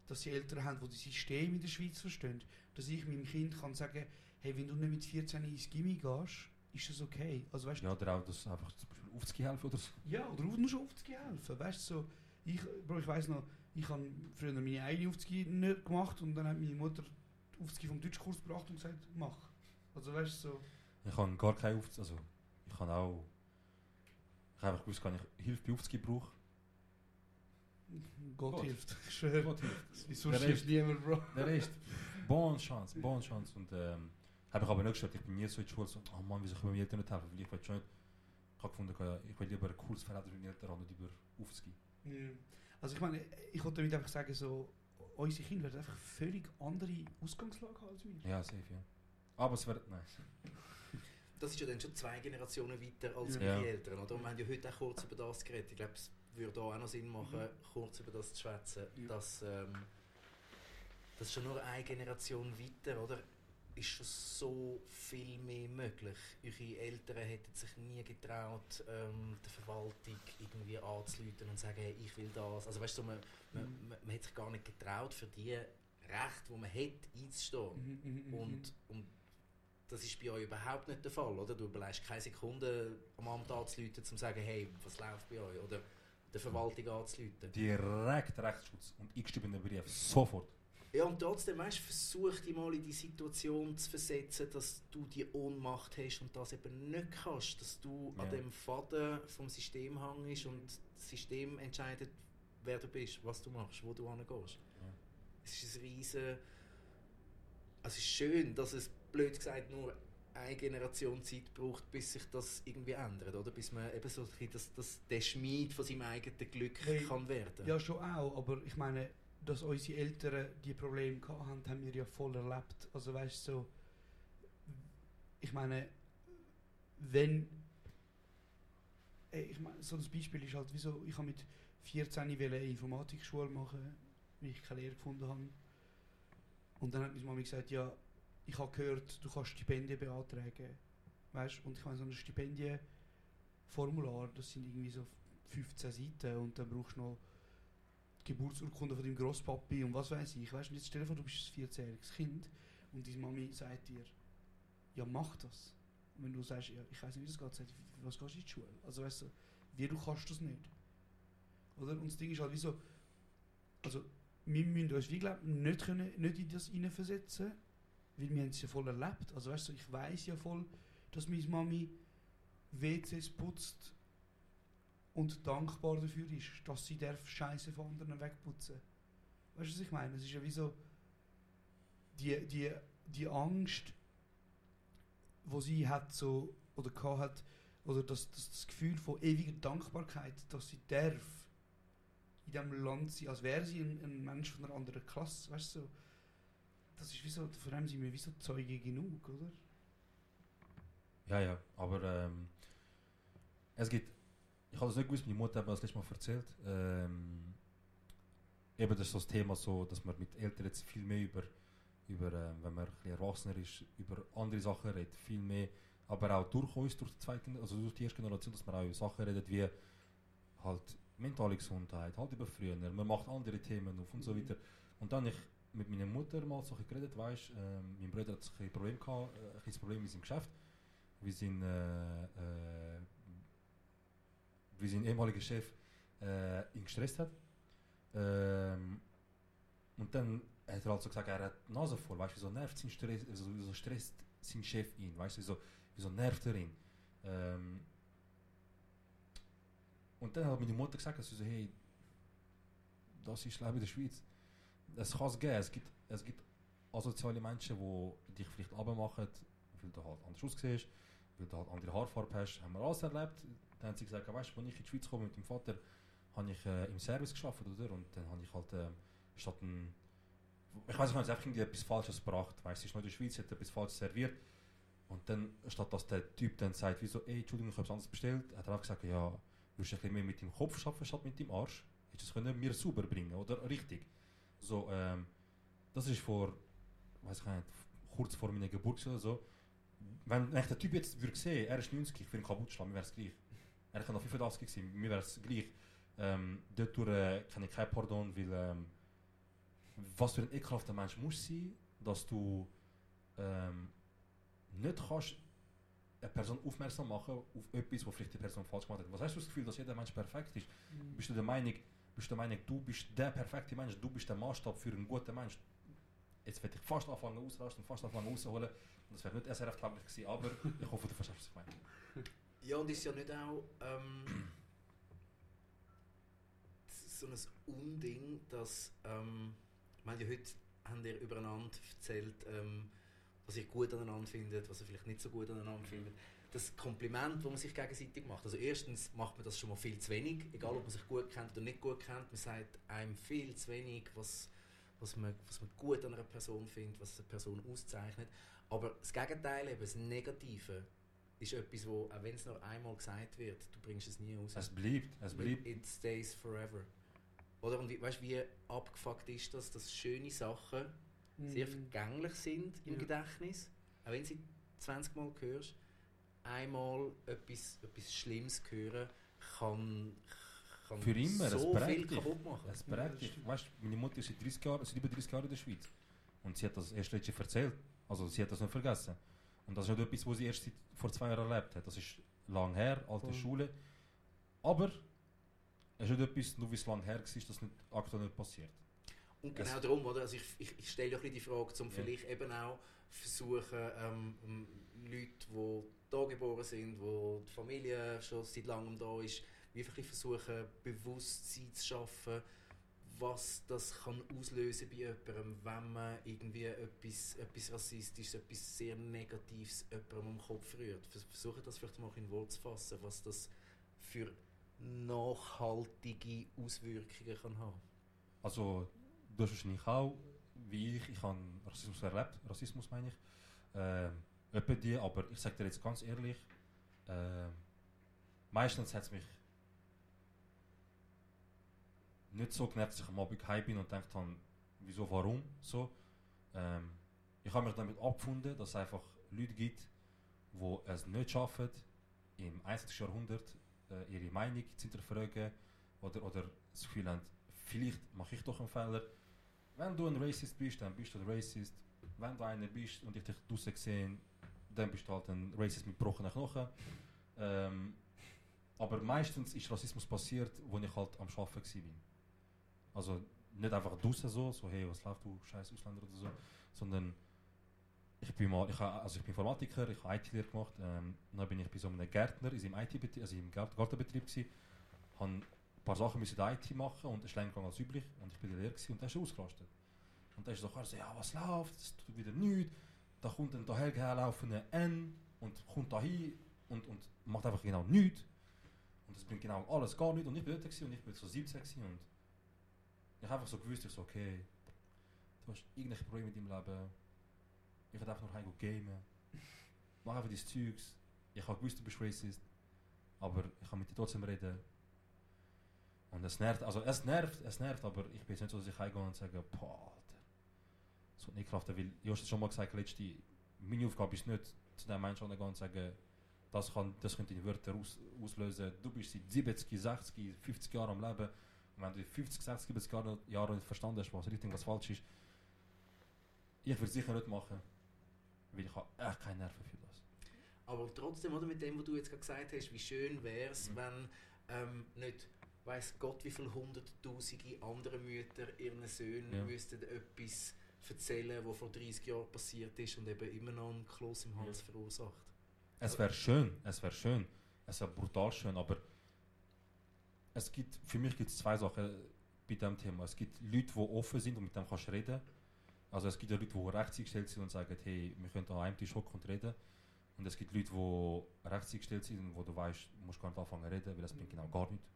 Dass sie Eltern haben, die das System in der Schweiz verstehen. Dass ich meinem Kind kann sagen, hey, wenn du nicht mit 14 ins Gimmi gehst, ist das okay. Also weißt, Ja, oder auch das einfach zum Beispiel aufzuhelfen oder so. ja, oder auf- nur schon aufzuhelfen. Weißt du, so, ich, Bro, ich weiss noch, ich habe früher meine eigene Aufzüge nicht gemacht und dann hat meine Mutter die Aufzüge vom Deutschkurs gebracht und gesagt, mach. Also weißt du, so, Ich habe gar keine Aufz... Also, ich kann auch... Ich habe einfach gewusst, kann ich Hilfe bei Aufzüge brauche. Gott, Gott. hilft. Ich schwöre. Gott hilft. Wieso Der hilft niemand, Bro? Der Rest, bonne Chance, bonne Chance. Und ähm, habe ich aber nicht gestört. Ich bin nie so in der Schule so, oh Mann, wieso können wir meinen Eltern nicht helfen? Weil ich will schon nicht... Ich habe gefunden, ja, ich will lieber ein cooles Verhältnis mit meinen Eltern nicht über Aufzüge. Ja. Also ich meine, ich wollte damit einfach sagen, so, unsere Kinder werden einfach völlig andere Ausgangslage haben als wir. Ja, safe, ja. Aber es wird... Nein. Das ist ja dann schon zwei Generationen weiter als Ja. meine. Eltern. Oder? Und wir haben ja heute auch kurz über das geredet. Ich glaube, es würde da auch noch Sinn machen, Mhm. kurz über das zu schwätzen. Ja. Dass, ähm, das ist schon nur eine Generation weiter, oder? Ist schon so viel mehr möglich. Eure Eltern hätten sich nie getraut, ähm, der Verwaltung irgendwie anzuleiten und zu sagen, hey, ich will das. Also weißt du, man, man, Mhm. man, man hat sich gar nicht getraut, für die Rechte, die man hat, einzustehen. Mhm, mhm, Und, und das ist bei euch überhaupt nicht der Fall, oder? Du überlegst keine Sekunde am Amt anzuleiten, um zu sagen, hey, was läuft bei euch? Oder der Verwaltung anzuleiten. Direkt Rechtsschutz und eingeschriebene Brief. Sofort. Ja, und trotzdem, weißt du, versuch dich mal in die Situation zu versetzen, dass du die Ohnmacht hast und das eben nicht kannst. Dass du an Ja. dem Faden vom System hängst und das System entscheidet, wer du bist, was du machst, wo du hingehst. Ja. Es ist ein riesen... Also es ist schön, dass es, blöd gesagt, nur eine Generation Zeit braucht, bis sich das irgendwie ändert, oder? Bis man eben so ein bisschen das, das, der Schmied von seinem eigenen Glück Hey, kann werden. Ja, schon auch, aber ich meine, dass unsere Eltern die Probleme gehabt haben, wir ja voll erlebt. Also weißt du, so, ich meine, wenn, Ey, ich meine, so ein Beispiel ist halt, wieso, ich habe mit 14 wollte eine Informatikschule machen, weil ich keine Lehre gefunden habe. Und dann hat meine Mama gesagt, ja, ich habe gehört, du kannst Stipendien beantragen. Weißt und ich meine, so ein Stipendienformular, das sind irgendwie so 15 Seiten und dann brauchst du noch Geburtsurkunde von deinem Grosspapi und was weiß ich. Weißt du, jetzt stell dir vor, du bist ein 14-jähriges Kind und deine Mami sagt dir, ja, mach das. Und wenn du sagst, ja, ich weiß nicht, wie das geht, sagt, was gehst du in die Schule? Also weißt du, wie du kannst das nicht. Oder? Und das Ding ist halt wie so, also wir müssen uns, wie glaub, nicht, können, nicht in das hineinversetzen, weil wir haben es ja voll erlebt. Also weißt du, ich weiß ja voll, dass meine Mami WCs putzt und dankbar dafür ist, dass sie darf Scheiße von anderen wegputzen. Weißt du, was ich meine? Es ist ja wie so die, die, die Angst, wo sie hat so oder hat, oder das, das, das Gefühl von ewiger Dankbarkeit, dass sie darf in diesem Land sein, als wäre sie ein, ein Mensch von einer anderen Klasse, weißt du? So, das ist wie so, vor allem sind wir wie so Zeuge genug, oder? Ja, ja, aber ähm, es gibt, ich habe das nicht gewusst, meine Mutter hat mir das letzte Mal erzählt, ähm, eben das ist so das Thema so, dass man mit Eltern jetzt viel mehr über, über ähm, wenn man ein bisschen erwachsener ist, über andere Sachen redet, viel mehr, aber auch durch uns, durch die zweite, also durch die erste Generation, dass man auch über Sachen redet, wie halt mentale Gesundheit, halt über früher, man macht andere Themen auf und so Mhm. weiter. Und dann ich mit meiner Mutter mal so geredet, weißt, ähm, mein Bruder hat ein Problem gehabt, äh, ein Problem mit seinem Geschäft wie sein, äh, äh, wie sein ehemaliger Chef äh, ihn gestresst hat. Ähm, und dann hat er halt so gesagt, er hat die Nase voll, weißt du, wieso nervt sein Stress, also, wieso stresst sein Chef ihn, weißt du, wieso, wieso nervt er ihn. Ähm, und dann hat meine Mutter gesagt, dass sie so, hey, das ist Leben in der Schweiz. Es kann es geben, es gibt, es gibt asoziale Menschen, die dich vielleicht abmachen, weil du halt anders aussiehst, weil du halt andere Haarfarbe hast, haben wir alles erlebt. Dann haben sie gesagt, weißt du, als ich in die Schweiz komme mit dem Vater, habe ich äh, im Service geschafft, oder? Und dann habe ich halt äh, statt ein, ich weiß nicht, einfach irgendwie etwas Falsches gebracht, weißt du, es ist nur in der Schweiz, hat etwas Falsches serviert. Und dann, statt dass der Typ dann sagt, wieso, ey, Entschuldigung, ich habe es anders bestellt, hat er auch gesagt, ja, willst du ein bisschen mehr mit dem Kopf arbeiten statt mit dem Arsch? Hättest du können mir sauber bringen, oder? Richtig. So, ähm, das ist vor, weiß ich nicht, kurz vor meiner Geburt oder so. Wenn, wenn ich den Typ jetzt würde sehen, er ist 90, ich würde ihn kaputt schlagen, wäre es gleich. Er kann noch 85 sein, mir wäre es gleich. Ähm, dort äh, kann ich kein Pardon, weil ähm, was für ein ekelhafter Mensch muss sein, dass du ähm, nicht kannst eine Person aufmerksam machen auf etwas, was vielleicht die Person falsch gemacht hat. Was hast du das Gefühl, dass jeder Mensch perfekt ist? Mhm. Bist du der Meinung, bist du der Meinung, du bist der perfekte Mensch, du bist der Maßstab für einen guten Mensch? Jetzt werde ich fast anfangen ausrasten, fast anfangen rausholen. Das wäre nicht SRF-tauglich gewesen, aber ich hoffe, du verstehst, was ich meine. Ja, und ist ja nicht auch ähm, so ein Unding, dass ähm, ich meine, ja, heute haben ihr übereinander erzählt, ähm, was ihr gut aneinander findet, was ihr vielleicht nicht so gut aneinander findet. Das Kompliment, das man sich gegenseitig macht. Also erstens macht man das schon mal viel zu wenig, egal ob man sich gut kennt oder nicht gut kennt. Man sagt einem viel zu wenig, was, was, man, was man gut an einer Person findet, was eine Person auszeichnet. Aber das Gegenteil, eben das Negative, ist etwas, wo, auch wenn es nur einmal gesagt wird, du bringst es nie raus. Es bleibt, es bleibt. It stays forever. Oder und wie, weißt, wie abgefuckt ist das, dass schöne Sachen sehr Mhm. vergänglich sind im Ja. Gedächtnis, auch wenn sie 20 Mal hörst, einmal etwas, etwas Schlimmes hören kann, kann Für immer, es so prägt viel kaputt machen. Es prägt das dich. Weißt du, meine Mutter ist seit 30 Jahren, seit über 30 Jahren in der Schweiz. Und sie hat das erst letztes Jahr erzählt. Also sie hat das nicht vergessen. Und das ist nicht etwas, was sie erst seit vor zwei Jahren erlebt hat. Das ist lang her, alte Voll. Schule. Aber es ist nicht etwas, nur wie es lang her war, dass das nicht, aktuell nicht passiert. Und genau Es- darum, oder? Also ich, ich, ich stelle ja ein bisschen die Frage, um Ja. vielleicht eben auch versuchen, ähm, ähm, Leute, die da geboren sind, wo die Familie schon seit langem da ist, wie versuchen, Bewusstsein zu schaffen, was das kann auslösen bei jemandem, wenn man irgendwie etwas, etwas Rassistisches, etwas sehr Negatives jemandem am Kopf rührt. Vers- Versuchen das vielleicht mal in Wort zu fassen, was das für nachhaltige Auswirkungen kann haben. Also, du hast wahrscheinlich auch, wie ich, ich habe Rassismus erlebt, Rassismus meine ich. Etwa die, aber ich sage dir jetzt ganz ehrlich, ähm, meistens hat es mich nicht so genervt, dass ich am Abend heim bin und gedacht habe, wieso, warum, so. Ähm, ich habe mich damit abgefunden, dass es einfach Leute gibt, die es nicht schaffen, im 21. Jahrhundert äh, ihre Meinung zu hinterfragen oder, oder das Gefühl haben, vielleicht mache ich doch einen Fehler. Wenn du ein Racist bist, dann bist du ein Racist. Wenn du einer bist und ich dich draussen sehe, dann bist du halt ein Racist mit gebrochenen Knochen. Ähm, aber meistens ist Rassismus passiert, wo ich halt am Arbeiten war. Also nicht einfach draussen so, so hey, was läuft du, scheiß Ausländer oder so, sondern ich bin mal, ich, also ich bin Informatiker, ich habe IT-Lehre gemacht, ähm, dann bin ich bei so einem Gärtner in seinem IT-Betrieb, also im Gart- Gartenbetrieb gewesen, habe ein paar Sachen müssen der IT machen und es ist länger gegangen als üblich und ich bin in der Lehre gewesen, und der ist ausgerastet. Und der ist so, so, ja was läuft, es tut wieder nichts, da kommt ein dahergelaufener N und kommt da hin und, und macht einfach genau nichts. Und das bringt genau alles gar nichts und ich bin dort und ich bin so 17 gewesen, und ich habe einfach so gewusst, ich so, okay, du hast irgendwelche Probleme in deinem Leben, ich hätte einfach nur heim gamen, mach einfach dein Zeugs, ich habe gewusst, du bist racist, aber ich kann mit dir trotzdem reden. Und es nervt, also es nervt, es nervt, aber ich bin jetzt nicht so, dass ich heimgehe und sage, boah, Alter, so nicht Kraft, weil hast es schon mal gesagt, letzte, meine Aufgabe ist nicht, zu dem Menschen gehen und sagen, das, kann, das könnte deine Wörter aus, auslösen, du bist seit 70, 60, 50 Jahren am Leben, wenn du in 50, 60, 70 Jahre, Jahre nicht verstanden hast, was richtig was falsch ist, ich würde es sicher nicht machen, weil ich habe echt keine Nerven für das. Aber trotzdem, oder, mit dem, was du jetzt gerade gesagt hast, wie schön wäre es, Mhm. wenn ähm, nicht weiß Gott, wie viele hunderttausende andere Mütter ihren Söhnen Ja. müssten etwas erzählen, was vor 30 Jahren passiert ist und eben immer noch einen Kloß im Hals verursacht. Es wäre schön, es wäre schön, es wäre brutal schön, aber es gibt, für mich gibt es zwei Sachen bei diesem Thema. Es gibt Leute, die offen sind und mit dem kannst du reden. Also es gibt ja Leute, die rechts eingestellt sind und sagen, hey, wir können an einem Tisch hocken und reden. Und es gibt Leute, die rechts eingestellt sind und wo du weißt, du musst gar nicht anfangen zu reden, weil das bringt genau gar nichts.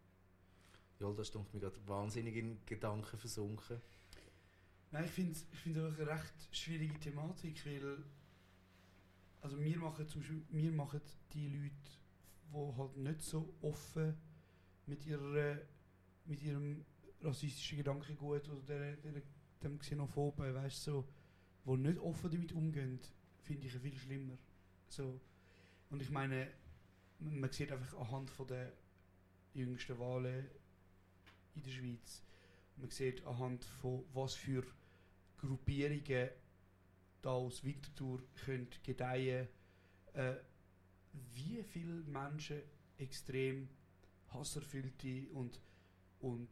Ja, das stimmt mir gerade wahnsinnig in Gedanken versunken. Nein, ich finde es ich find's einfach eine recht schwierige Thematik, weil also wir machen zum Beispiel, wir machen die Leute, die halt nicht so offen mit ihrer mit ihrem rassistischen Gedankengut oder der, der, dem Xenophoben, weißt du, so, wo nicht offen damit umgehen, finde ich viel schlimmer. So. Und ich meine, man sieht einfach anhand von der jüngsten Wahlen in der Schweiz, man sieht anhand von was für Gruppierungen da aus Winterthur können gedeihen, äh, wie viele Menschen extrem hasserfüllte und, und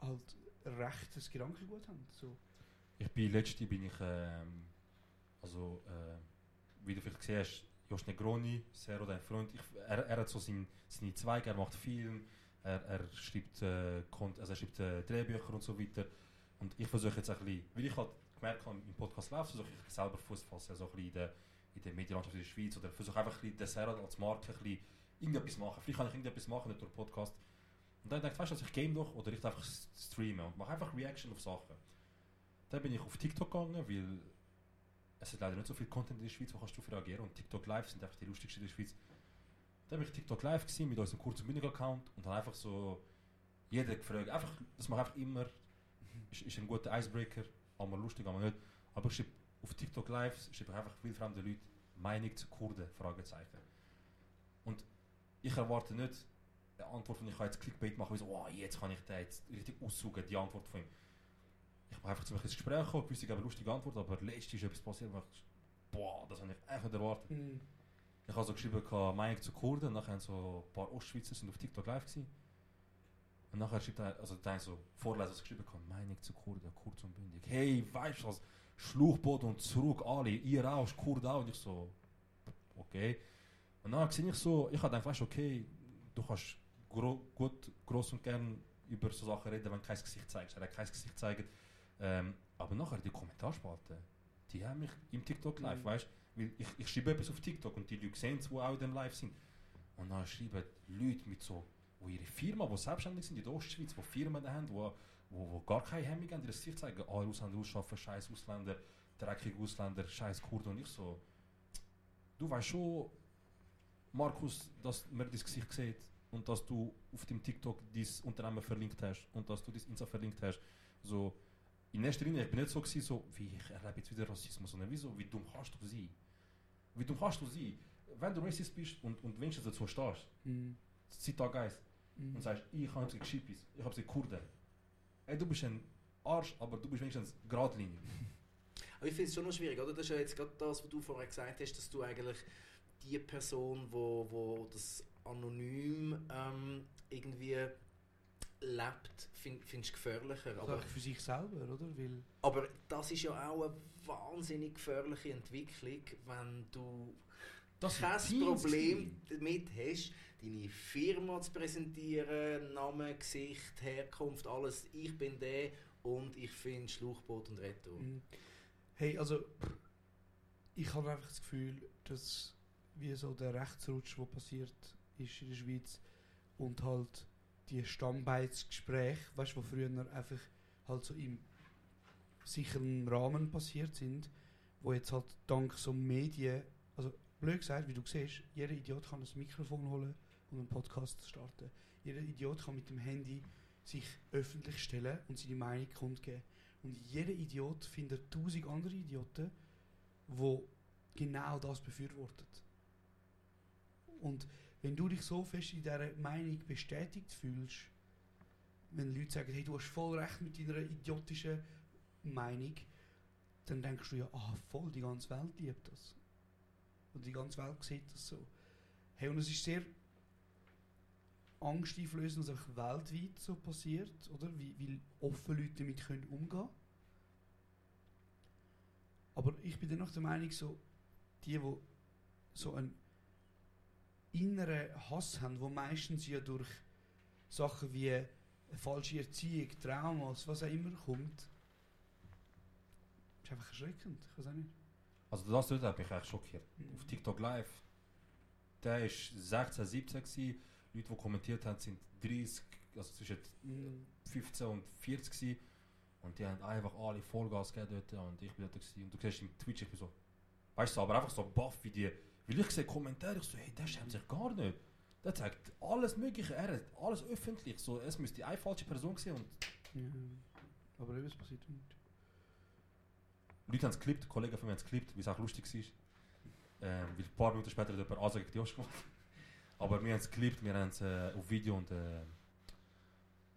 halt rechtes Gedankengut haben. So. Ich bin letzte bin ich, ähm, also äh, wie du vielleicht gesehen hast, Josh Negroni, Sero, dein Freund, ich, er, er hat so sein, seine Zweige, er macht Film, er, er schreibt, äh, also er schreibt äh, Drehbücher und so weiter. Und ich versuche jetzt ein bisschen, weil ich halt gemerkt habe, im Podcast läuft, versuche ich selber Fuß fassen, so ein bisschen in der, in der Medienlandschaft in der Schweiz oder versuche einfach ein bisschen den Sero als Marke ein bisschen irgendetwas machen. Vielleicht kann ich irgendetwas machen, nicht durch Podcast. Und dann ich, weißt du, ich game doch oder ich einfach streamen und mache einfach Reaction auf Sachen. Dann bin ich auf TikTok gegangen, weil es hat leider nicht so viel Content in der Schweiz, wo kannst du darauf reagieren. Und TikTok Live sind einfach die lustigsten in der Schweiz. Dann bin ich TikTok Live gewesen, mit unserem kurzen Mündig-Account und habe einfach so jeder gefragt. Einfach, das mache ich einfach immer. Ist, ist ein guter Icebreaker, einmal lustig, einmal nicht. Aber ich schreibe auf TikTok Live schreibe ich einfach wildfremde Leute Meinung zu Kurden, Fragezeichen. Ich erwarte nicht eine Antwort von ich kann jetzt Clickbait machen, wie so, oh, jetzt kann ich den jetzt richtig aussaugen, die Antwort von ihm. Ich mache einfach zu mir ins Gespräch kommen, gewisse geben lustige Antwort, aber letztens ist etwas passiert, wo ich, boah, das habe ich echt nicht erwartet. Mhm. Ich habe so geschrieben, Meinung zu Kurden, nachher haben so ein paar Ostschweizer sind auf TikTok live gewesen. Und nachher schreibt er, also dann so Vorleser so geschrieben, gehabt, Meinung zu Kurden, kurz und bündig. Hey, weißt du was, Schluchboot und zurück, alle, ihr auch, ist Kurd auch. Und ich so, okay. Und dann sehe ich so, ich habe gedacht, weißt okay, du kannst gro gut, gross und gern über so Sachen reden, wenn du kein Gesicht zeigst. Er hat kein Gesicht gezeigt. Ähm, aber nachher die Kommentarspalte, die haben mich im TikTok live, Mhm. weißt du? Ich, ich schreibe etwas auf TikTok und die Leute sehen es, die auch dann live sind. Und dann schreiben Leute mit so, wo ihre Firma, die selbstständig sind in der Ostschweiz, die Firmen haben, wo, wo, wo gar keine Hemmung haben, die das Gesicht zeigen, ah, Ausländer ausschaffen, scheiß Ausländer, dreckige Ausländer, scheiß Kurden. Und ich so, du weißt schon, Markus, dass man dein Gesicht sieht und dass du auf dem TikTok dein Unternehmen verlinkt hast und dass du dein Insta verlinkt hast. So, in erster Linie, ich bin nicht so gewesen, so, wie ich erlebe jetzt wieder Rassismus, sondern wie so, wie dumm kannst du sein? Wie dumm kannst du sein? Wenn du Racist bist und, und wenigstens dazu stehst, Mhm. Zitat Geist, Mhm. und sagst, ich habe sie Geschippis, ich habe sie Kurden. Ey, du bist ein Arsch, aber du bist wenigstens geradlinig. Aber ich finde es schon noch schwierig, oder? Das ist ja jetzt gerade das, was du vorher gesagt hast, dass du eigentlich die Person, wo, wo das anonym ähm, irgendwie lebt, find, findest du gefährlicher. Aber Aber, für sich selber, oder? Weil, aber das ist ja auch eine wahnsinnig gefährliche Entwicklung, wenn du Das kein Problem damit hast, deine Firma zu präsentieren, Name, Gesicht, Herkunft, alles. Ich bin der und ich finde Schlauchboot und Retro. Mhm. Hey, also ich habe einfach das Gefühl, dass wie so der Rechtsrutsch, der passiert ist in der Schweiz und halt die Stammbeitsgespräche, weißt du, wo früher einfach halt so im sicheren Rahmen passiert sind, wo jetzt halt dank so Medien, also blöd gesagt, wie du siehst, jeder Idiot kann ein Mikrofon holen und einen Podcast starten. Jeder Idiot kann mit dem Handy sich öffentlich stellen und seine Meinung kundgeben. Und jeder Idiot findet tausend andere Idioten, wo genau das befürwortet. Und wenn du dich so fest in dieser Meinung bestätigt fühlst, wenn Leute sagen, hey, du hast voll recht mit deiner idiotischen Meinung, dann denkst du ja, ah, voll, die ganze Welt liebt das. Und die ganze Welt sieht das so. Hey, und es ist sehr Angst einflößen, dass einfach weltweit so passiert, oder? Wie, wie offen Leute damit können umgehen Aber ich bin dennoch der Meinung, so, die, die so einen inneren Hass haben, wo meistens ja durch Sachen wie falsche Erziehung, Traumas, was auch immer kommt, ist einfach erschreckend. Ich weiß auch nicht. Also das dort hat mich echt schockiert. Mhm. Auf TikTok Live, der war 16, 17 gewesen. Leute, die kommentiert haben, sind 30, also zwischen Mhm. 15 und 40 gewesen. Und die haben einfach alle Vollgas gegeben dort und ich bin dort gewesen. Und du siehst im Twitch, ich bin so, weißt du, aber einfach so baff wie die, weil ich sehe Kommentare, ich so, hey, der schämt sich gar nicht. Der zeigt alles Mögliche, er hat alles öffentlich. So, es müsste eine falsche Person sein und Ja. Aber eben, es passiert nicht. Leute haben es geklippt, Kollegen von mir haben es geklippt, weil es auch lustig war. Ähm, weil ein paar Minuten später hat jemand Asa gegen die Josh gemacht. Aber wir haben es geklippt, wir haben es äh, auf Video und äh,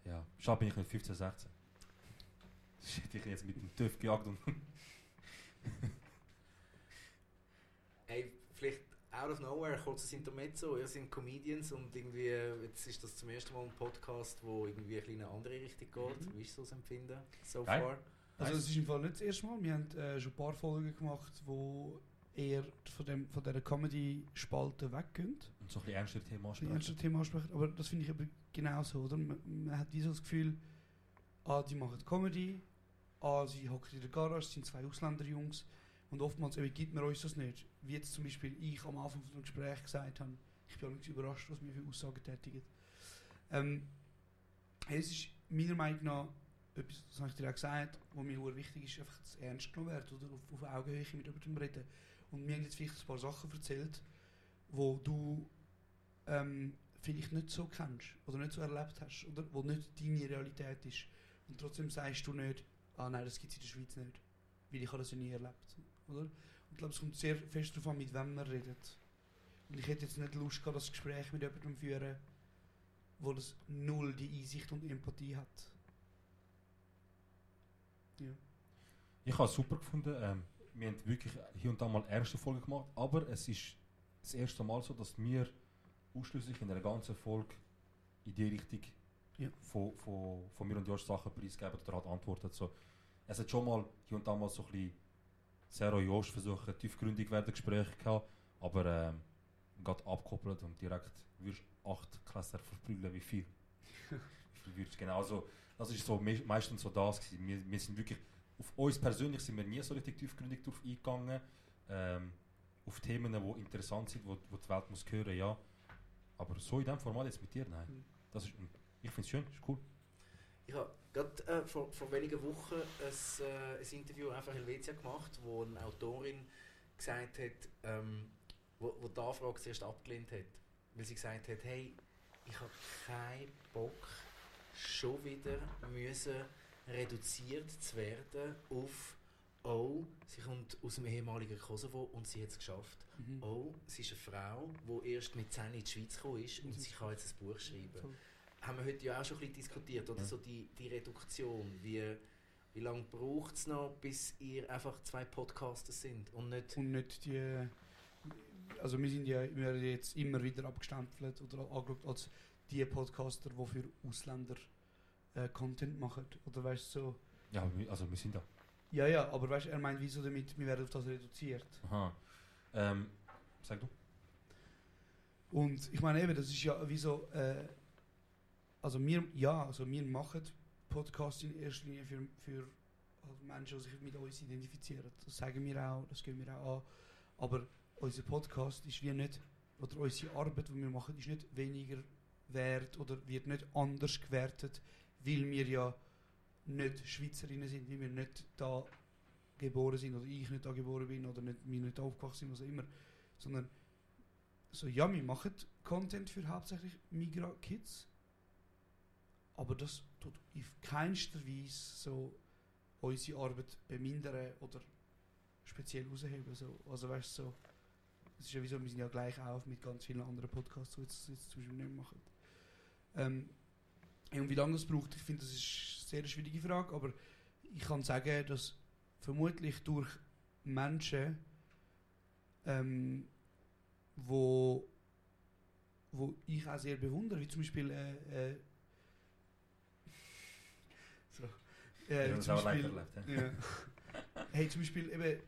ja, schade bin ich nicht 15, 16. Das hätte ich jetzt mit dem TÜV gejagt und Ey, vielleicht out of nowhere, kurzes Intermezzo. Ihr seid Comedians und irgendwie, jetzt ist das zum ersten Mal ein Podcast, wo irgendwie ein bisschen in eine andere Richtung geht. Mhm. Wie ist so das Empfinden so Geil. far? Also es ist im Fall nicht das erste Mal. Wir haben äh, schon ein paar Folgen gemacht, wo eher von, dem, von dieser Comedy-Spalte weggehen. und so ein bisschen ernster Thema ein ansprechen. ernstes Thema ansprechen. Aber das finde ich eben genauso, oder? Man, man hat wie so das Gefühl, ah, die machen Comedy, ah, sie hocken in der Garage, sind zwei Ausländerjungs. Und oftmals gibt man uns das nicht. Wie jetzt zum Beispiel ich am Anfang von dem Gespräch gesagt habe, ich bin nicht überrascht, was mir für Aussagen tätigen. Ähm, es ist meiner Meinung nach etwas, das habe ich dir auch gesagt, was mir sehr wichtig ist, einfach das ernst genommen werden oder auf, auf Augenhöhe mit jemandem reden. Und mir haben jetzt vielleicht ein paar Sachen erzählt, wo du ähm, vielleicht nicht so kennst oder nicht so erlebt hast oder wo nicht deine Realität ist. Und trotzdem sagst du nicht, ah nein, das gibt es in der Schweiz nicht, weil ich habe das ja nie erlebt. Oder? Und ich glaube, es kommt sehr fest darauf an, mit wem man redet. Und ich hätte jetzt nicht Lust gehabt, das Gespräch mit jemandem zu führen, wo das null die Einsicht und Empathie hat. Ja. Ich habe es super gefunden. Ähm, wir haben wirklich hier und da mal erste Folge gemacht, aber es ist das erste Mal so, dass wir ausschließlich in der ganzen Folge in die Richtung Ja. von, von, von mir und Josh Sachen preisgeben oder hat antwortet. So, es hat schon mal hier und da mal so ein bisschen sehr an Josh versuchen, tiefgründig werden Gespräche gehabt, aber ähm, gerade abgekoppelt und direkt wirst acht Klässler verprügeln, wie viel. wie viel du genau so. Das ist so me meistens so das gewesen. Wir, wir sind wirklich auf uns persönlich sind wir nie so richtig tiefgründig drauf eingegangen. Ähm, auf Themen, die interessant sind, wo, wo die Welt muss hören, ja. Aber so in diesem Format jetzt mit dir, nein. Mhm. Das ist, ich finde es schön, ist cool. Ich habe gerade äh, vor, vor wenigen Wochen ein, äh, ein Interview einfach Helvetia gemacht, wo eine Autorin gesagt hat, ähm, wo, wo die Anfrage zuerst abgelehnt hat, weil sie gesagt hat, hey, ich habe keinen Bock, schon wieder müssen reduziert zu werden auf «Oh, sie kommt aus dem ehemaligen Kosovo und sie hat es geschafft. Mhm. Oh, sie ist eine Frau, die erst mit 10 in die Schweiz gekommen ist und sie kann jetzt ein Buch schreiben.» Haben wir heute ja auch schon ein bisschen diskutiert, oder Ja. so die, die Reduktion, wie, wie lange braucht es noch, bis ihr einfach zwei Podcaster sind und nicht... Und nicht die. Also, wir sind ja wir jetzt immer wieder abgestempelt oder angeschaut als die Podcaster, die für Ausländer äh, Content machen. Oder weißt du so. Ja, also wir sind da. Ja, ja, aber weißt du, er meint, wieso damit, wir werden auf das reduziert. Aha. Ähm, sag du? Und ich meine eben, das ist ja wieso. Äh, also, wir, ja, also wir machen Podcasts in erster Linie für, für halt Menschen, die sich mit uns identifizieren. Das sagen wir auch, das gehen wir auch an. Aber unser Podcast ist wie nicht, oder unsere Arbeit, die wir machen, ist nicht weniger wert oder wird nicht anders gewertet, weil wir ja nicht Schweizerinnen sind, weil wir nicht da geboren sind oder ich nicht da geboren bin oder nicht, wir nicht aufgewachsen sind, was auch immer. Sondern so, ja, wir machen Content für hauptsächlich Migra-Kids, aber das tut auf keinster Weise so unsere Arbeit bemindern oder speziell rausheben. So. Also weißt so, es ist ja wieso, wir sind ja gleich auf mit ganz vielen anderen Podcasts, die jetzt, jetzt zum Beispiel nicht machen. Ähm, und wie lange das braucht, ich finde, das ist eine sehr schwierige Frage, aber ich kann sagen, dass vermutlich durch Menschen, ähm, wo wo ich auch sehr bewundere, wie zum Beispiel äh, äh, so, äh, es zum Beispiel, erlebt. Ja. ja. hey, zum Beispiel eben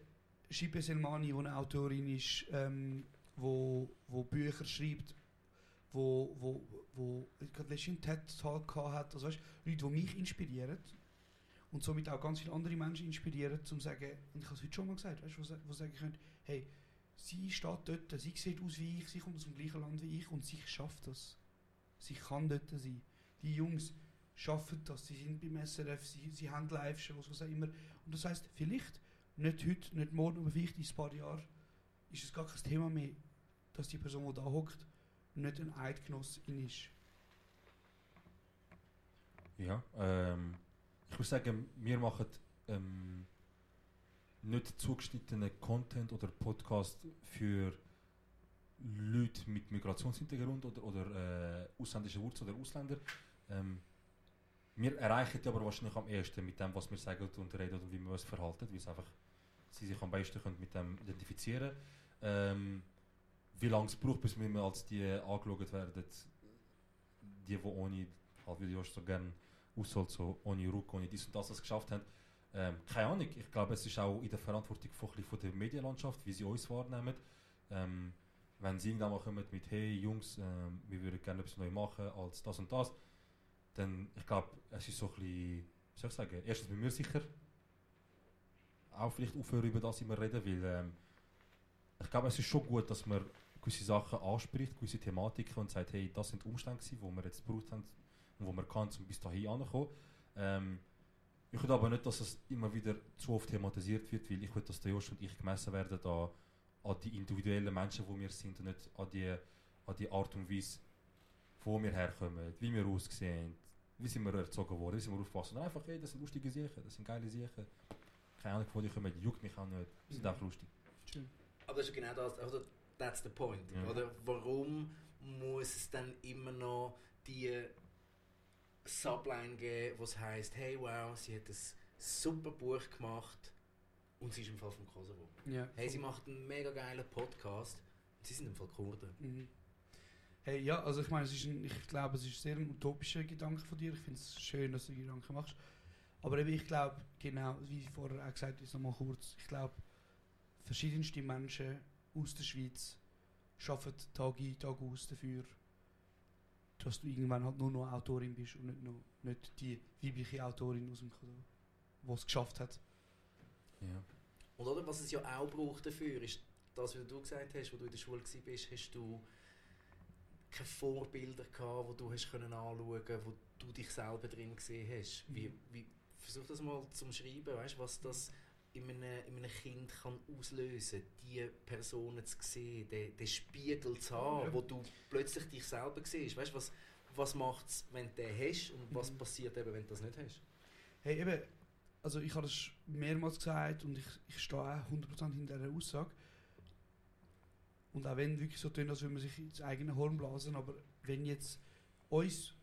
Shibe Selmani, die eine Autorin ist, ähm, wo, wo Bücher schreibt, wo, wo, wo gerade letztens einen TED-Talk hat, also weißt, Leute, die mich inspirieren und somit auch ganz viele andere Menschen inspirieren, zum sagen, und ich habe es heute schon mal gesagt, weißt, wo, wo sagen können, hey, sie steht dort, sie sieht aus wie ich, sie kommt aus dem gleichen Land wie ich und sie schafft das. Sie kann dort sein. Die Jungs schaffen das, sie sind beim SRF, sie, sie haben Live-Shows, was auch immer. Und das heisst, vielleicht, nicht heute, nicht morgen, aber vielleicht in ein paar Jahren, ist es gar kein Thema mehr, dass die Person, die da hockt, nicht ein Eidgenossin ist. Ja, ähm, ich würde sagen, wir machen ähm, nicht zugeschnittenen Content oder Podcast für Leute mit Migrationshintergrund oder, oder äh, ausländische Wurzeln oder Ausländer. Ähm, wir erreichen die aber wahrscheinlich am ehesten mit dem, was wir sagen und reden und wie wir uns verhalten, weil es einfach sie sich am besten können mit dem identifizieren ähm, Wie lange es braucht, bis wir als die angeschaut werden, die, die ohne, halt wie du so gerne ausholt, so ohne Ruck, ohne dies und das, das geschafft haben. Ähm, keine Ahnung, ich glaube, es ist auch in der Verantwortung von, von der Medienlandschaft, wie sie uns wahrnehmen. Ähm, wenn sie irgendwann mal kommen mit, hey Jungs, ähm, wir würden gerne etwas neu machen als das und das, dann, ich glaube, es ist so ein bisschen, wie soll ich sagen, erstens bei mir sicher auch vielleicht aufhören, über das immer reden, weil ähm, ich glaube, es ist schon gut, dass man gewisse Sachen anspricht, gewisse Thematiken und sagt, hey, das sind Umstände gewesen, die wir jetzt gebraucht haben und wo man kann, um bis dahin anzukommen. Ähm, ich will aber nicht, dass es immer wieder zu oft thematisiert wird, weil ich will, dass der Josh und ich gemessen werden an, an die individuellen Menschen, die wir sind und nicht an die, an die Art und Weise, wo wir herkommen, wie wir aussehen, wie sind wir erzogen worden, wie sind wir aufgewachsen. Und einfach, hey, das sind lustige Sachen, das sind geile Sachen. Keine Ahnung, wo die kommen, juckt mich auch nicht. Die sind Mhm. auch lustig. Schön. Aber das ist genau das, oder? That's the point. Ja. Oder warum muss es dann immer noch die Subline geben, was heißt, hey wow, sie hat ein super Buch gemacht und sie ist im Fall vom Kosovo. Ja. Hey, sie macht einen mega geilen Podcast und sie sind im Fall Kurden. Mhm. Hey, ja, also ich meine, es ist ein, ich glaube, es ist sehr ein utopischer Gedanke von dir. Ich finde es schön, dass du die Gedanken machst. Aber eben, ich glaube, genau, wie vorher auch gesagt ist, nochmal kurz, ich glaube, verschiedenste Menschen aus der Schweiz arbeiten Tag ein, Tag aus dafür, dass du irgendwann halt nur noch Autorin bist und nicht, noch, nicht die weibliche Autorin aus dem Kosovo, die es geschafft hat. Ja. Und oder, was es ja auch braucht dafür, ist das, was du gesagt hast, wo du in der Schule warst, bist, hast du keine Vorbilder gehabt, wo du hast können anschauen, wo du dich selber drin gesehen hast. Wie, Mhm. wie, versuch das mal zum Schreiben, weißt, was das in einem, in einem Kind kann auslösen, die Personen zu sehen, den, den Spiegel zu haben, Ja. wo du plötzlich dich selber siehst. Weißt, was, was macht es, wenn du den hast und was Mhm. passiert eben, wenn du das nicht hast? Hey, eben, also ich habe das mehrmals gesagt und ich, ich stehe auch 100% hinter dieser Aussage. Und auch wenn wirklich so tun, als würde man sich ins eigene Horn blasen, aber wenn jetzt uns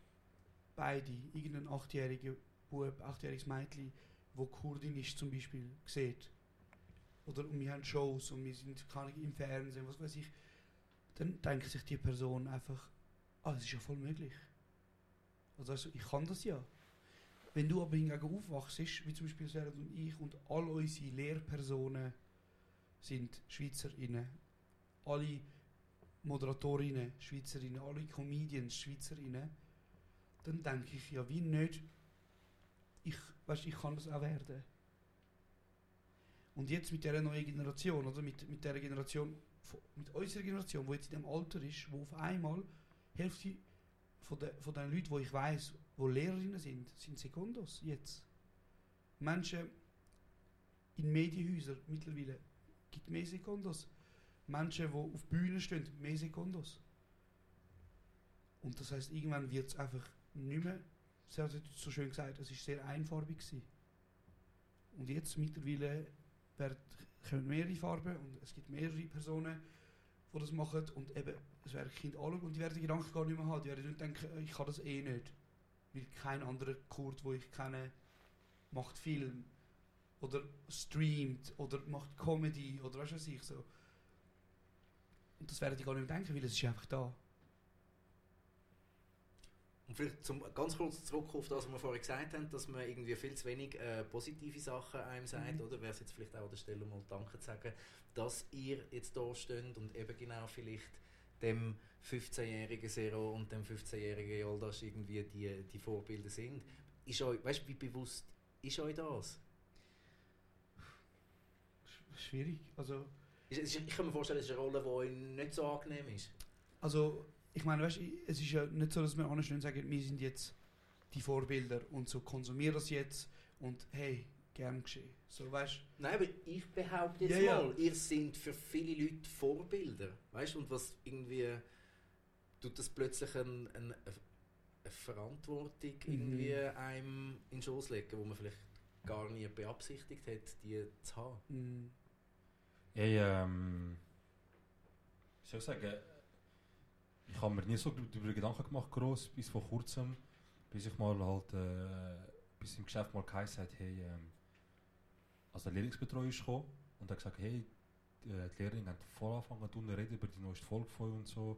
beide, irgendein achtjähriger Bub, achtjähriges Mädchen, wo Kurdin ist zum Beispiel, sieht, oder und wir haben Shows und wir sind Ahnung, im Fernsehen, was weiß ich, dann denkt sich die Person einfach, ah, das ist ja voll möglich. Also, also ich kann das ja. Wenn du aber hingegen aufwachst, wie zum Beispiel Serhat und ich und all unsere Lehrpersonen sind Schweizerinnen, alle Moderatorinnen Schweizerinnen, alle Comedians Schweizerinnen, dann denke ich ja, wie nicht, ich, weißt, ich kann das auch werden. Und jetzt mit dieser neuen Generation, oder mit, mit der Generation, mit unserer Generation, die jetzt in dem Alter ist, wo auf einmal Hälfte von, de, von den Leuten, die ich weiß, die Lehrerinnen sind, sind Sekundos jetzt. Menschen in Medienhäusern mittlerweile gibt mehr Sekundos. Menschen, die auf Bühnen stehen, mehr Sekundos. Und das heißt, irgendwann wird es einfach nicht mehr, sie hat es so schön gesagt, es ist sehr einfarbig gewesen. Und jetzt mittlerweile kommen mehrere Farben und es gibt mehrere Personen, die das machen und eben, es werden Kinder anschauen und die werden die Gedanken gar nicht mehr haben. Die werden nicht denken, ich kann das eh nicht. Weil kein anderer Kurt, wo ich kenne, macht Film oder streamt oder macht Comedy oder was weiß ich so. Und das werden die gar nicht mehr denken, weil es ist einfach da. Und vielleicht zum, ganz kurz zurück auf das, was wir vorher gesagt haben, dass man irgendwie viel zu wenig äh, positive Sachen einem sagt, Mhm. oder? Wäre es jetzt vielleicht auch an der Stelle mal Danke zu sagen, dass ihr jetzt da steht und eben genau vielleicht dem 15-jährigen Zero und dem 15-jährigen Yoldash irgendwie die, die Vorbilder sind. Ist euch, weißt du, wie bewusst ist euch das? Sch- Schwierig. Also, ich kann mir vorstellen, es ist eine Rolle, die euch nicht so angenehm ist. also ich meine, weißt, es ist ja nicht so, dass wir anstehen und sagen, wir sind jetzt die Vorbilder und so konsumieren das jetzt und hey, gern geschehen. So, weißt Nein, aber ich behaupte jetzt Ja, ja. mal, ihr seid für viele Leute Vorbilder. Weißt du, und was irgendwie tut das plötzlich ein, ein, eine Verantwortung Mhm. irgendwie einem in den Schoß legen, wo man vielleicht gar nie beabsichtigt hat, die zu haben. mm, Ich, ähm, wie soll ich sagen, ich habe mir nie so darüber Gedanken gemacht, groß, bis vor kurzem, bis ich mal halt, äh, bis im Geschäft mal geheißen hat, hey, ähm, also der Lehrlingsbetreuer ist gekommen und hat gesagt, hey, die, äh, die Lehrerin hat voll angefangen zu reden über die neueste Folge von und so.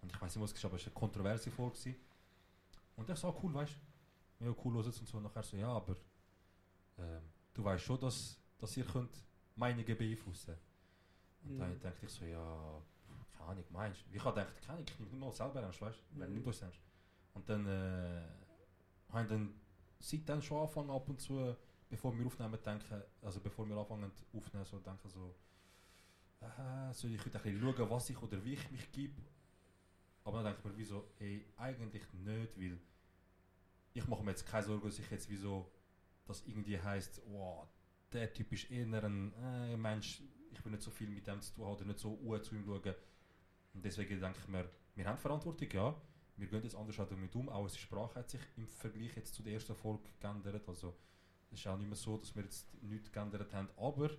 Und ich weiß nicht, was es war, aber es war eine kontroverse Folge. Und ich so, ah, cool, weißt du, ja, cool, los jetzt und so. Und nachher so, ja, aber ähm, du weißt schon, dass, dass ihr könnt Meinungen beeinflussen und dann Mhm. dachte ich so, ja, keine Ahnung, meinst du? Ich habe gedacht, keine Ahnung, ich nehme mal selber ernst, weißt du? Wer Mhm. nimmt uns ernst? Und dann äh, habe ich dann seitdem schon angefangen ab und zu, bevor wir aufnehmen, denken, also bevor wir anfangen aufnehmen, so denken so, äh, soll ich heute ein bisschen schauen, was ich oder wie ich mich gebe? Aber dann denke ich mir, wieso, ey, eigentlich nicht, weil ich mache mir jetzt keine Sorgen, dass ich jetzt wieso, das irgendwie heisst, wow, der Typ ist eher ein äh, Mensch, ich will nicht so viel mit dem zu tun haben oder nicht so uh, zu ihm schauen. Und deswegen denke ich mir, wir haben Verantwortung, ja. Wir gehen jetzt anders auch damit um. Auch unsere Sprache hat sich im Vergleich jetzt zu der ersten Folge geändert. Also es ist auch nicht mehr so, dass wir jetzt nichts geändert haben. Aber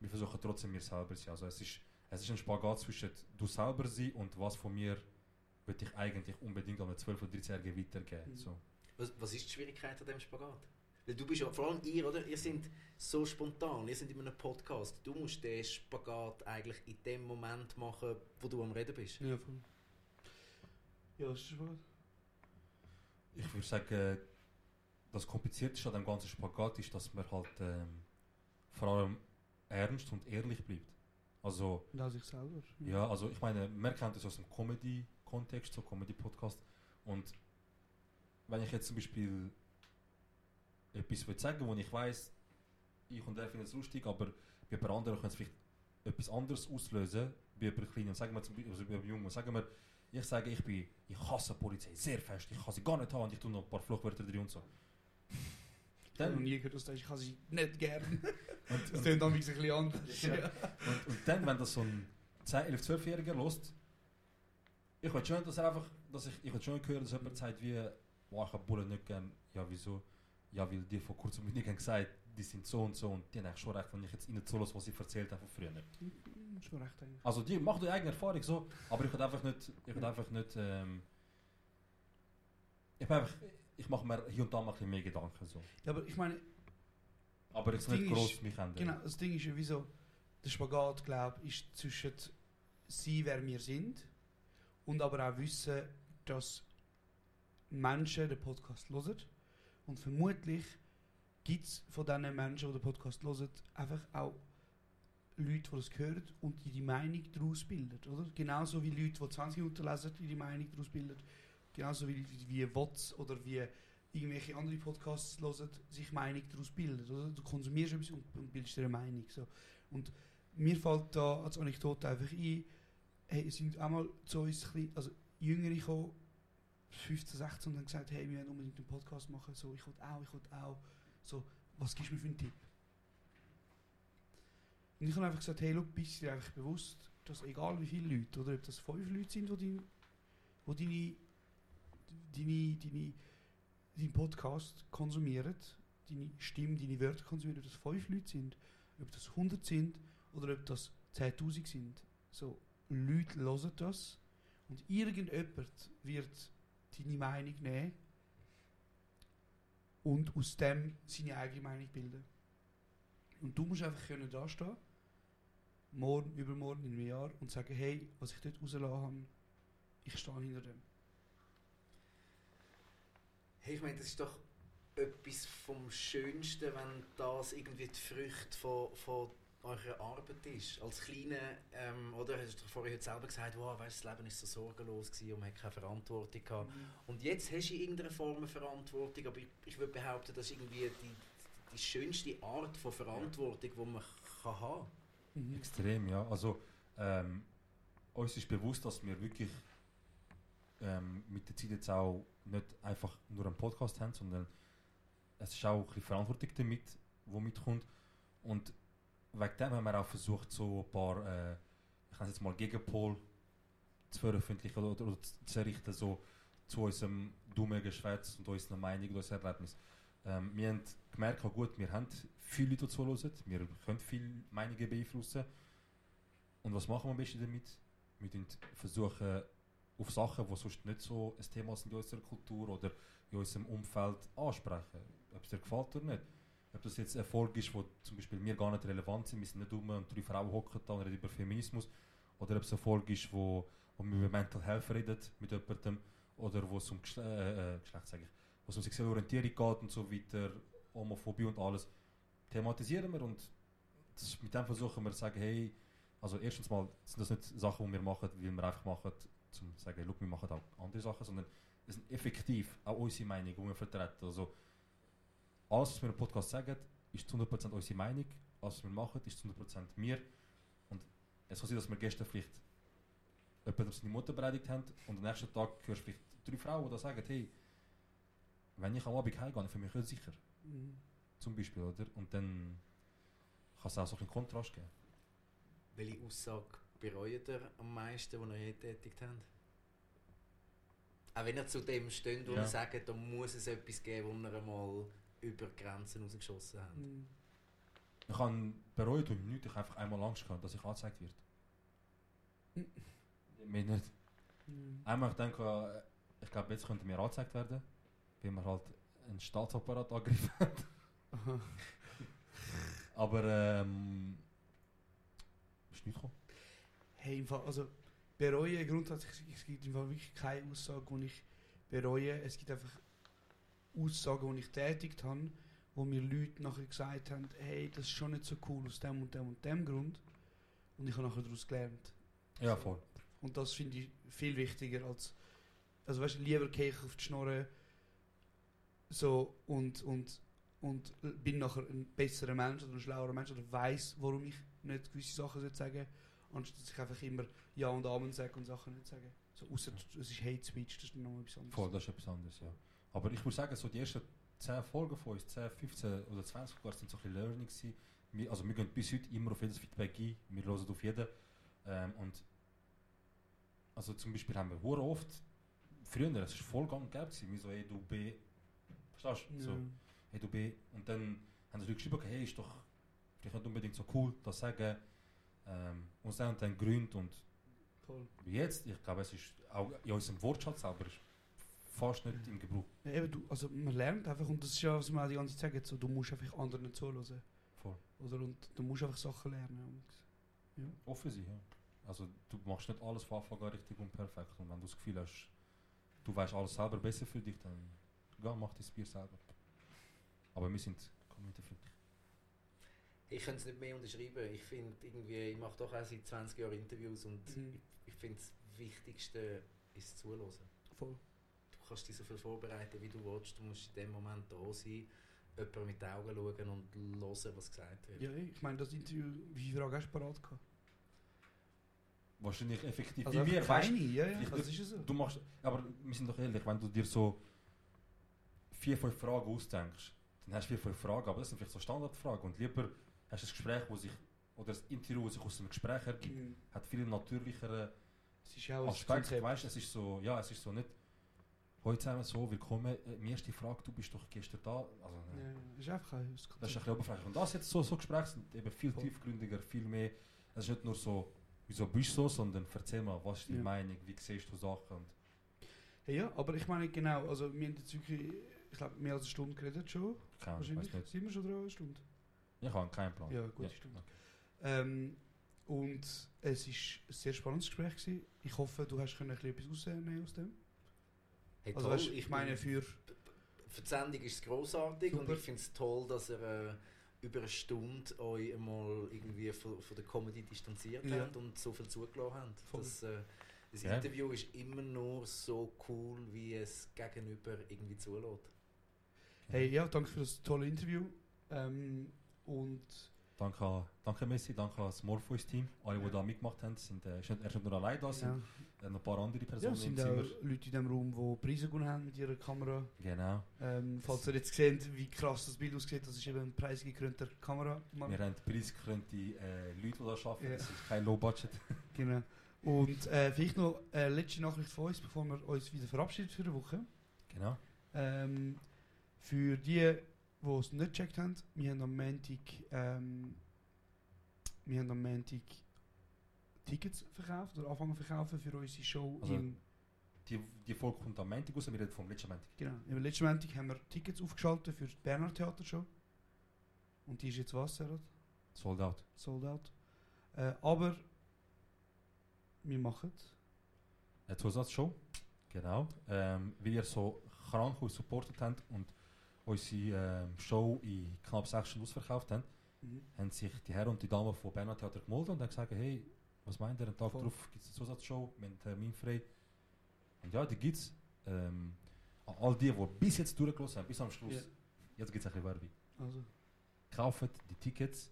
wir versuchen trotzdem wir selber zu sein. Also es ist, es ist ein Spagat zwischen du selber sein und was von mir würde ich eigentlich unbedingt an einen 12- oder 13-Jährigen weitergeben. Mhm. So. Was, was ist die Schwierigkeit an dem Spagat? Weil du bist ja, vor allem ihr, oder? Ihr seid so spontan, ihr seid in einem Podcast. Du musst den Spagat eigentlich in dem Moment machen, wo du am Reden bist. ja, voll. Ja, das ist schon Ich würde sagen, das Komplizierteste an dem ganzen Spagat ist, dass man halt ähm, vor allem ernst und ehrlich bleibt. Also, Und auch sich selber. ja, also ich meine, man kennt das aus dem Comedy-Kontext, so Comedy-Podcast. Und wenn ich jetzt zum Beispiel etwas will sagen wo ich weiß, ich und er finden es lustig, aber bei jemand anderem könnte es vielleicht etwas anderes auslösen, bei jemand Kleinen. Sagen wir zum Beispiel, also bei Jungen, sagen wir, ich sage, ich bin, ich hasse Polizei sehr fest, ich kann sie gar nicht haben und ich tue noch ein paar Fluchwörter drin und so. Ich habe noch Dann, nie gehört, dass du ich kann sie nicht gern. und, Das klingt dann ein bisschen anders. Ja. Und, und dann, wenn das so ein 10, 11, 12-Jähriger lost, ich will schon, dass er einfach, dass ich, ich will schon hören, dass jemand sagt wie, wow, ich habe Bullen nicht gern. Ja, wieso? Ja, weil die vor kurzem mit haben gesagt, die sind so und so und die haben eigentlich schon recht, wenn ich jetzt ihnen zulasse, was sie erzählt haben von früher. Mhm, Schon recht eigentlich. Also die machen die eigene Erfahrung so, aber ich will einfach nicht, ich will einfach nicht, ähm, ich einfach, ich mache mir hier und da mal ein bisschen mehr Gedanken so. Ja, aber ich meine, Aber will nicht ist- gross mich ändern. genau, das Ding ist ja wieso, der Spagat, glaube ich, ist zwischen sie, wer wir sind und aber auch wissen, dass Menschen den Podcast hören und vermutlich gibt es von diesen Menschen, die den Podcast hören, einfach auch Leute, die das hören und ihre Meinung daraus bilden, oder? Genauso wie Leute, die 20 Minuten lesen, ihre Meinung daraus bilden. Genauso wie, wie WOTS oder wie irgendwelche andere Podcasts hören, sich Meinung daraus bilden. Oder? Du konsumierst etwas und, und bildest dir eine Meinung. So. Und mir fällt da als Anekdote einfach ein, hey, es sind einmal zu uns ein bisschen, also Jüngere gekommen, 15, 16 und haben gesagt, hey, wir wollen unbedingt einen Podcast machen, so, ich will auch, ich will auch. So, was gibst du mir für einen Tipp? Und ich habe einfach gesagt, hey, look, bist du dir einfach bewusst, dass egal wie viele Leute, oder ob das fünf Leute sind, die, wo deine, deine, deine, deinen Podcast konsumieren, deine Stimme, deine Wörter konsumieren, ob das fünf Leute sind, ob das 100 sind oder ob das 10.000 sind. So, Leute hören das und irgendjemand wird deine Meinung nehmen und aus dem seine eigene Meinung bilden. Und du musst einfach können da stehen, morgen, übermorgen, in einem Jahr und sagen, hey, was ich dort rausgelassen habe, ich stehe hinter dem. Hey, ich meine, das ist doch etwas vom Schönsten, wenn das irgendwie die Früchte von, von eurer Arbeit ist. Als kleine, ähm, oder hast du vorhin heute selber gesagt, wow, weißt, das Leben ist so sorgenlos gewesen und man hat keine Verantwortung gehabt. Und jetzt hast du in irgendeiner Form eine Verantwortung, aber ich, ich würde behaupten, das ist irgendwie die, die schönste Art von Verantwortung, die man kann haben Mhm. Extrem, ja. Also, ähm, uns ist bewusst, dass wir wirklich ähm, mit der Zeit jetzt auch nicht einfach nur einen Podcast haben, sondern es ist auch ein bisschen Verantwortung damit, die mitkommt. Und wegen dem haben wir auch versucht, so ein paar, äh, ich kann es jetzt mal Gegenpol zu veröffentlichen oder, oder zu- errichten, so zu unserem dummen Geschwätz und unserer Meinung und unserem Erlebnis. Ähm, wir haben gemerkt, oh gut, wir haben viele Leute, die zuhören, wir können viele Meinungen beeinflussen. Und was machen wir am besten damit? Wir versuchen, auf Sachen, die sonst nicht so ein Thema sind in unserer Kultur oder in unserem Umfeld ansprechen. Ob es dir gefällt oder nicht. Ob das jetzt Erfolg ist, wo zum Beispiel mir gar nicht relevant sind, wir sind nicht dumm und drei Frauen hocken da und reden über Feminismus. Oder ob es Erfolg ist, wo, wo wir über Mental Health reden mit jemandem. Oder wo es um Geschle äh, äh, Geschlecht, sage ich, wo es um sexuelle Orientierung geht und so weiter, Homophobie und alles, thematisieren wir und das, mit dem versuchen wir zu sagen, hey, also erstens mal sind das nicht Sachen, die wir machen, weil wir einfach machen, zum zu sagen, look, wir machen auch andere Sachen, sondern es sind effektiv auch unsere Meinung, die wir vertreten. Also alles, was wir im Podcast sagen, ist zu 100% unsere Meinung, alles, was wir machen, ist zu 100% wir. Und es kann sein, dass wir gestern vielleicht jemanden auf seine Mutter beleidigt haben und am nächsten Tag hörst du vielleicht drei Frauen, die sagen, hey, wenn ich am Abend heimgehe, für mich sicher, Mhm. zum Beispiel, oder? Und dann kann es auch so ein Kontrast geben. Welche Aussage bereut ihr am meisten, die ihr je getätigt habt? Auch wenn ihr zu dem steht, wo Ja. ihr sagt, da muss es etwas geben, wo ihr einmal über Grenzen rausgeschossen habt. Mhm. Ich habe bereut und nichts, ich habe einfach einmal Angst gehabt, dass ich angezeigt wird. Mir nicht. Mhm. Einmal ich denke, äh, ich glaube, jetzt könnte mir angezeigt werden, weil man halt einen Staatsapparat angegriffen hat. Aha. Aber ähm, ist nicht gekommen. Hey, im Fall, also bereuen grundsätzlich, es gibt im Fall wirklich keine Aussage, die ich bereue. Es gibt einfach Aussagen, die ich tätigt habe, wo mir Leute nachher gesagt haben, hey, das ist schon nicht so cool aus dem und dem und dem Grund. Und ich habe nachher daraus gelernt. Ja, voll. Und das finde ich viel wichtiger als, also weißt du, lieber gehe ich auf die Schnorre so und, und, und bin nachher ein besserer Mensch oder ein schlauerer Mensch oder weiß, warum ich nicht gewisse Sachen sollte sagen anstatt dass ich einfach immer Ja und Amen sage und Sachen nicht sage. So, außer es ist Hate Speech, das ist nochmal etwas anderes. Voll, das ist etwas anderes, ja. Aber ich würde sagen, so die ersten 10 Folgen von uns, 10, 15 oder 20 sogar, sind so ein bisschen Learning gewesen. Wir, also wir gehen bis heute immer auf jedes Feedback ein, wir hören auf jeden. Ähm, und also zum Beispiel haben wir hure oft, früher, es war voll gang gewesen, wie so, hey du B, verstehst du? Ja. So, hey du B. Und dann haben sie geschrieben, okay, hey, ist doch vielleicht nicht unbedingt so cool, das sagen. Ähm, und dann und dann Gründe und wie jetzt, ich glaube, es ist auch in unserem Wortschatz selber ist fast nicht im Gebrauch. Ja, eben, du, also man lernt einfach und das ist ja, was man auch die ganze Zeit sagt, so, du musst einfach anderen zuhören. Voll. Oder, und du musst einfach Sachen lernen. Und, ja. Offen sein, ja. Also du machst nicht alles von Anfang an richtig und perfekt. Und wenn du das Gefühl hast, du weißt alles selber besser für dich, dann ja, mach das Bier selber. Aber wir sind community-freundlich. Ich kann es nicht mehr unterschreiben. Ich finde irgendwie, ich mache doch auch seit 20 Jahren Interviews und Mhm. ich, ich finde das Wichtigste ist Zuhören. Voll. Du kannst dich so viel vorbereiten, wie du willst. Du musst in dem Moment da sein, jemandem mit den Augen schauen und hören, was gesagt wird. Ja, ich meine, das Interview, wie viele Fragen hast du parat gehabt? Wahrscheinlich effektiv. Also wie wir, keine, ja, ja, das ist ja so. du machst, aber wir sind doch ehrlich, wenn du dir so vier, fünf Fragen ausdenkst, dann hast du vier, fünf Fragen, aber das sind vielleicht so Standardfragen. Und lieber hast du ein Gespräch, wo sich, oder das Interview, das sich aus einem Gespräch ergibt, Mhm. hat viel natürlichere Es ist ja auch ein Aspekt, weißt, es ist so, ja, es ist so nicht, heute zusammen so, willkommen, äh, mir ist die Frage, du bist doch gestern da, also, Ja, äh, ja, das ist einfach ein das ist ein bisschen oberflächlich. Und das jetzt so, so Gespräche sind eben viel Voll. tiefgründiger, viel mehr, es ist nicht nur so, wieso bist du so, sondern erzähl mal, was ist deine Ja. Meinung, wie siehst du Sachen und Ja, ja, aber ich meine genau, also wir haben jetzt wirklich, ich glaube, mehr als eine Stunde geredet schon. keine wahrscheinlich. nicht. Sind wir schon dran, eine Stunde? Ich habe keinen Plan. Ja, gut, stimmt. okay. Ähm, und es war ein sehr spannendes Gespräch. Gewesen. Ich hoffe, du hast können ein bisschen etwas rausnehmen aus dem. Hey, Also toll, weißt, ich meine für... für die Sendung ist es grossartig und Super. ich finde es toll, dass ihr äh, über eine Stunde euch einmal irgendwie von, von der Comedy distanziert Ja. habt und so viel zugelassen habt. Das, äh, das Ja. Interview ist immer nur so cool, wie es gegenüber irgendwie zulässt. Hey, ja, danke für das tolle Interview. Ähm, und Danke, an- danke Messi, danke an das Morpheus-Team. Alle, die Ja. da mitgemacht haben, sind, äh, nicht, er nur allein da, sind ja, äh, ein paar andere ja, Personen es im sind auch Zimmer. Leute in diesem Raum, die Preise gewonnen haben mit ihrer Kamera. Genau. Ähm, falls ihr jetzt seht, wie krass das Bild aussieht, das ist eben ein preisgekrönter Kameramann. Wir haben preisgekrönte äh, Leute, die da arbeiten. Ja. Das ist kein Low-Budget. Genau. Und äh, vielleicht noch eine letzte Nachricht von uns, bevor wir uns wieder verabschieden für eine Woche. Genau. Ähm, für die, die es nicht gecheckt haben, wir haben am Montag, ähm, wir haben am Montag Tickets verkauft oder anfangen zu verkaufen für unsere Show Also- im Die, die Folge kommt am Montag raus, wir reden vom letzten Montag. Genau. Im letzten Montag haben wir Tickets aufgeschaltet für die Berner Theatershow. Und die ist jetzt was, Serhat? Sold out. Sold out. Äh, aber wir machen Eine Zusatzshow. Genau. Ähm, weil ihr so krank uns supportet habt und unsere ähm, Show in knapp sechs Stunden ausverkauft habt, mhm. haben sich die Herren und die Damen von Bernhard Theater gemeldet und haben gesagt, hey, was meint ihr, einen Tag Voll. darauf gibt es eine Zusatzshow, wir haben einen Termin frei. Und ja, die gibt es. Ähm, all die, die bis jetzt durchgelassen haben, bis am Schluss, Ja. jetzt gibt es ein bisschen Werbung. Also, Kauft die Tickets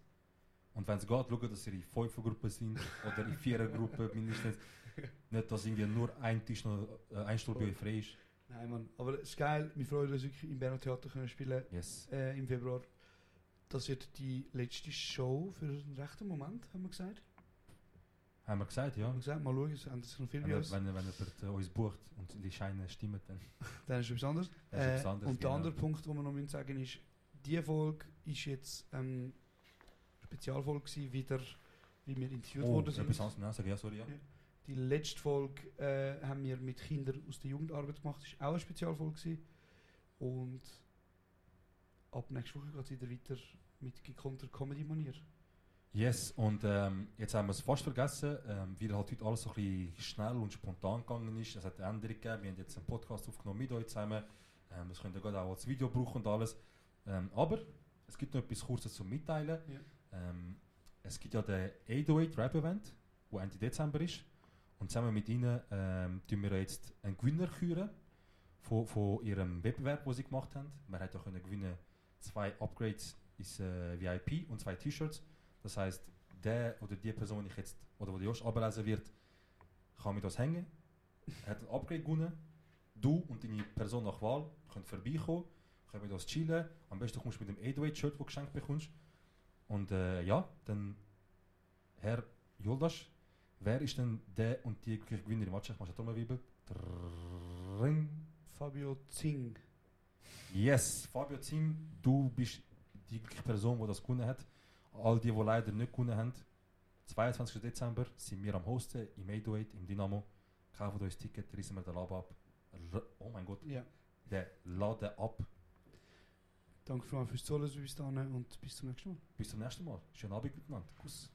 und wenn es geht, schaut, dass ihr in Fünfergruppen sind oder in Vierergruppen mindestens. Nicht, dass irgendwie nur ein Tisch noch, äh, ein Stuhl bei euch frei ist. Nein, Mann. Aber es ist geil. Wir freuen uns wirklich im Berner Theater können spielen Yes. äh, im Februar. Das wird die letzte Show für einen rechten Moment, haben wir gesagt. Haben wir gesagt, ja. Haben wir gesagt, mal schauen, es ändert sich noch viel Wenn, bei wenn, uns. wenn jemand äh, uns bucht und die Scheine stimmen, dann Dann ist etwas anderes. Das ist Äh, etwas anderes, und der genau. andere Punkt, den wir noch müssen sagen ist, die Folge ist jetzt ähm, Spezialfolge wieder, wie wir interviewt oh, worden sind. nein, sagen, ja, sorry, ja. Ja. Die letzte Folge äh, haben wir mit Kindern aus der Jugendarbeit gemacht. Das war auch eine Spezialfolge. Gewesen. Und ab nächster Woche geht es wieder weiter mit gekonnter Comedy-Manier. Yes, und ähm, jetzt haben wir es fast vergessen, ähm, weil halt heute alles so ein bisschen schnell und spontan gegangen ist. Es hat eine Änderung gegeben, wir haben jetzt einen Podcast aufgenommen mit euch zusammen. Ähm, das könnt ihr gerade auch als Video brauchen und alles. Ähm, aber es gibt noch etwas Kurzes zum Mitteilen. Ja. Ähm, es gibt ja den 808 Rap Event, der Ende Dezember ist. Und zusammen mit ihnen ähm, tun wir jetzt einen Gewinner küren von, von ihrem Wettbewerb, den sie gemacht haben. Man hat ja können gewinnen zwei Upgrades ins äh, VIP und zwei T-Shirts. Das heißt, der oder die Person, die ich jetzt oder der Josh ablesen wird, kann mit uns hängen. Hat ein Upgrade gewonnen. Du und deine Person nach Wahl könnt vorbeikommen, könnt mit uns chillen. Am besten kommst du mit dem 808-Shirt, das du geschenkt bekommst. Und äh, ja, dann Herr Joldas, wer ist denn der und die glückliche Gewinnerin? Warte, ich mache Trommelwirbel. Fabio Zing. Yes, Fabio Zing, du bist die glückliche Person, die das gewonnen hat. All die, die leider nicht gewonnen haben, 22. Dezember sind wir am Hosten im 808 im Dynamo. Kaufen euch das Ticket, reißen wir den Laden ab. Oh mein Gott, Ja. der Laden ab. Danke vielmals fürs Zuhören bis dahin und bis zum nächsten Mal. Bis zum nächsten Mal. Schönen Abend miteinander. Kuss.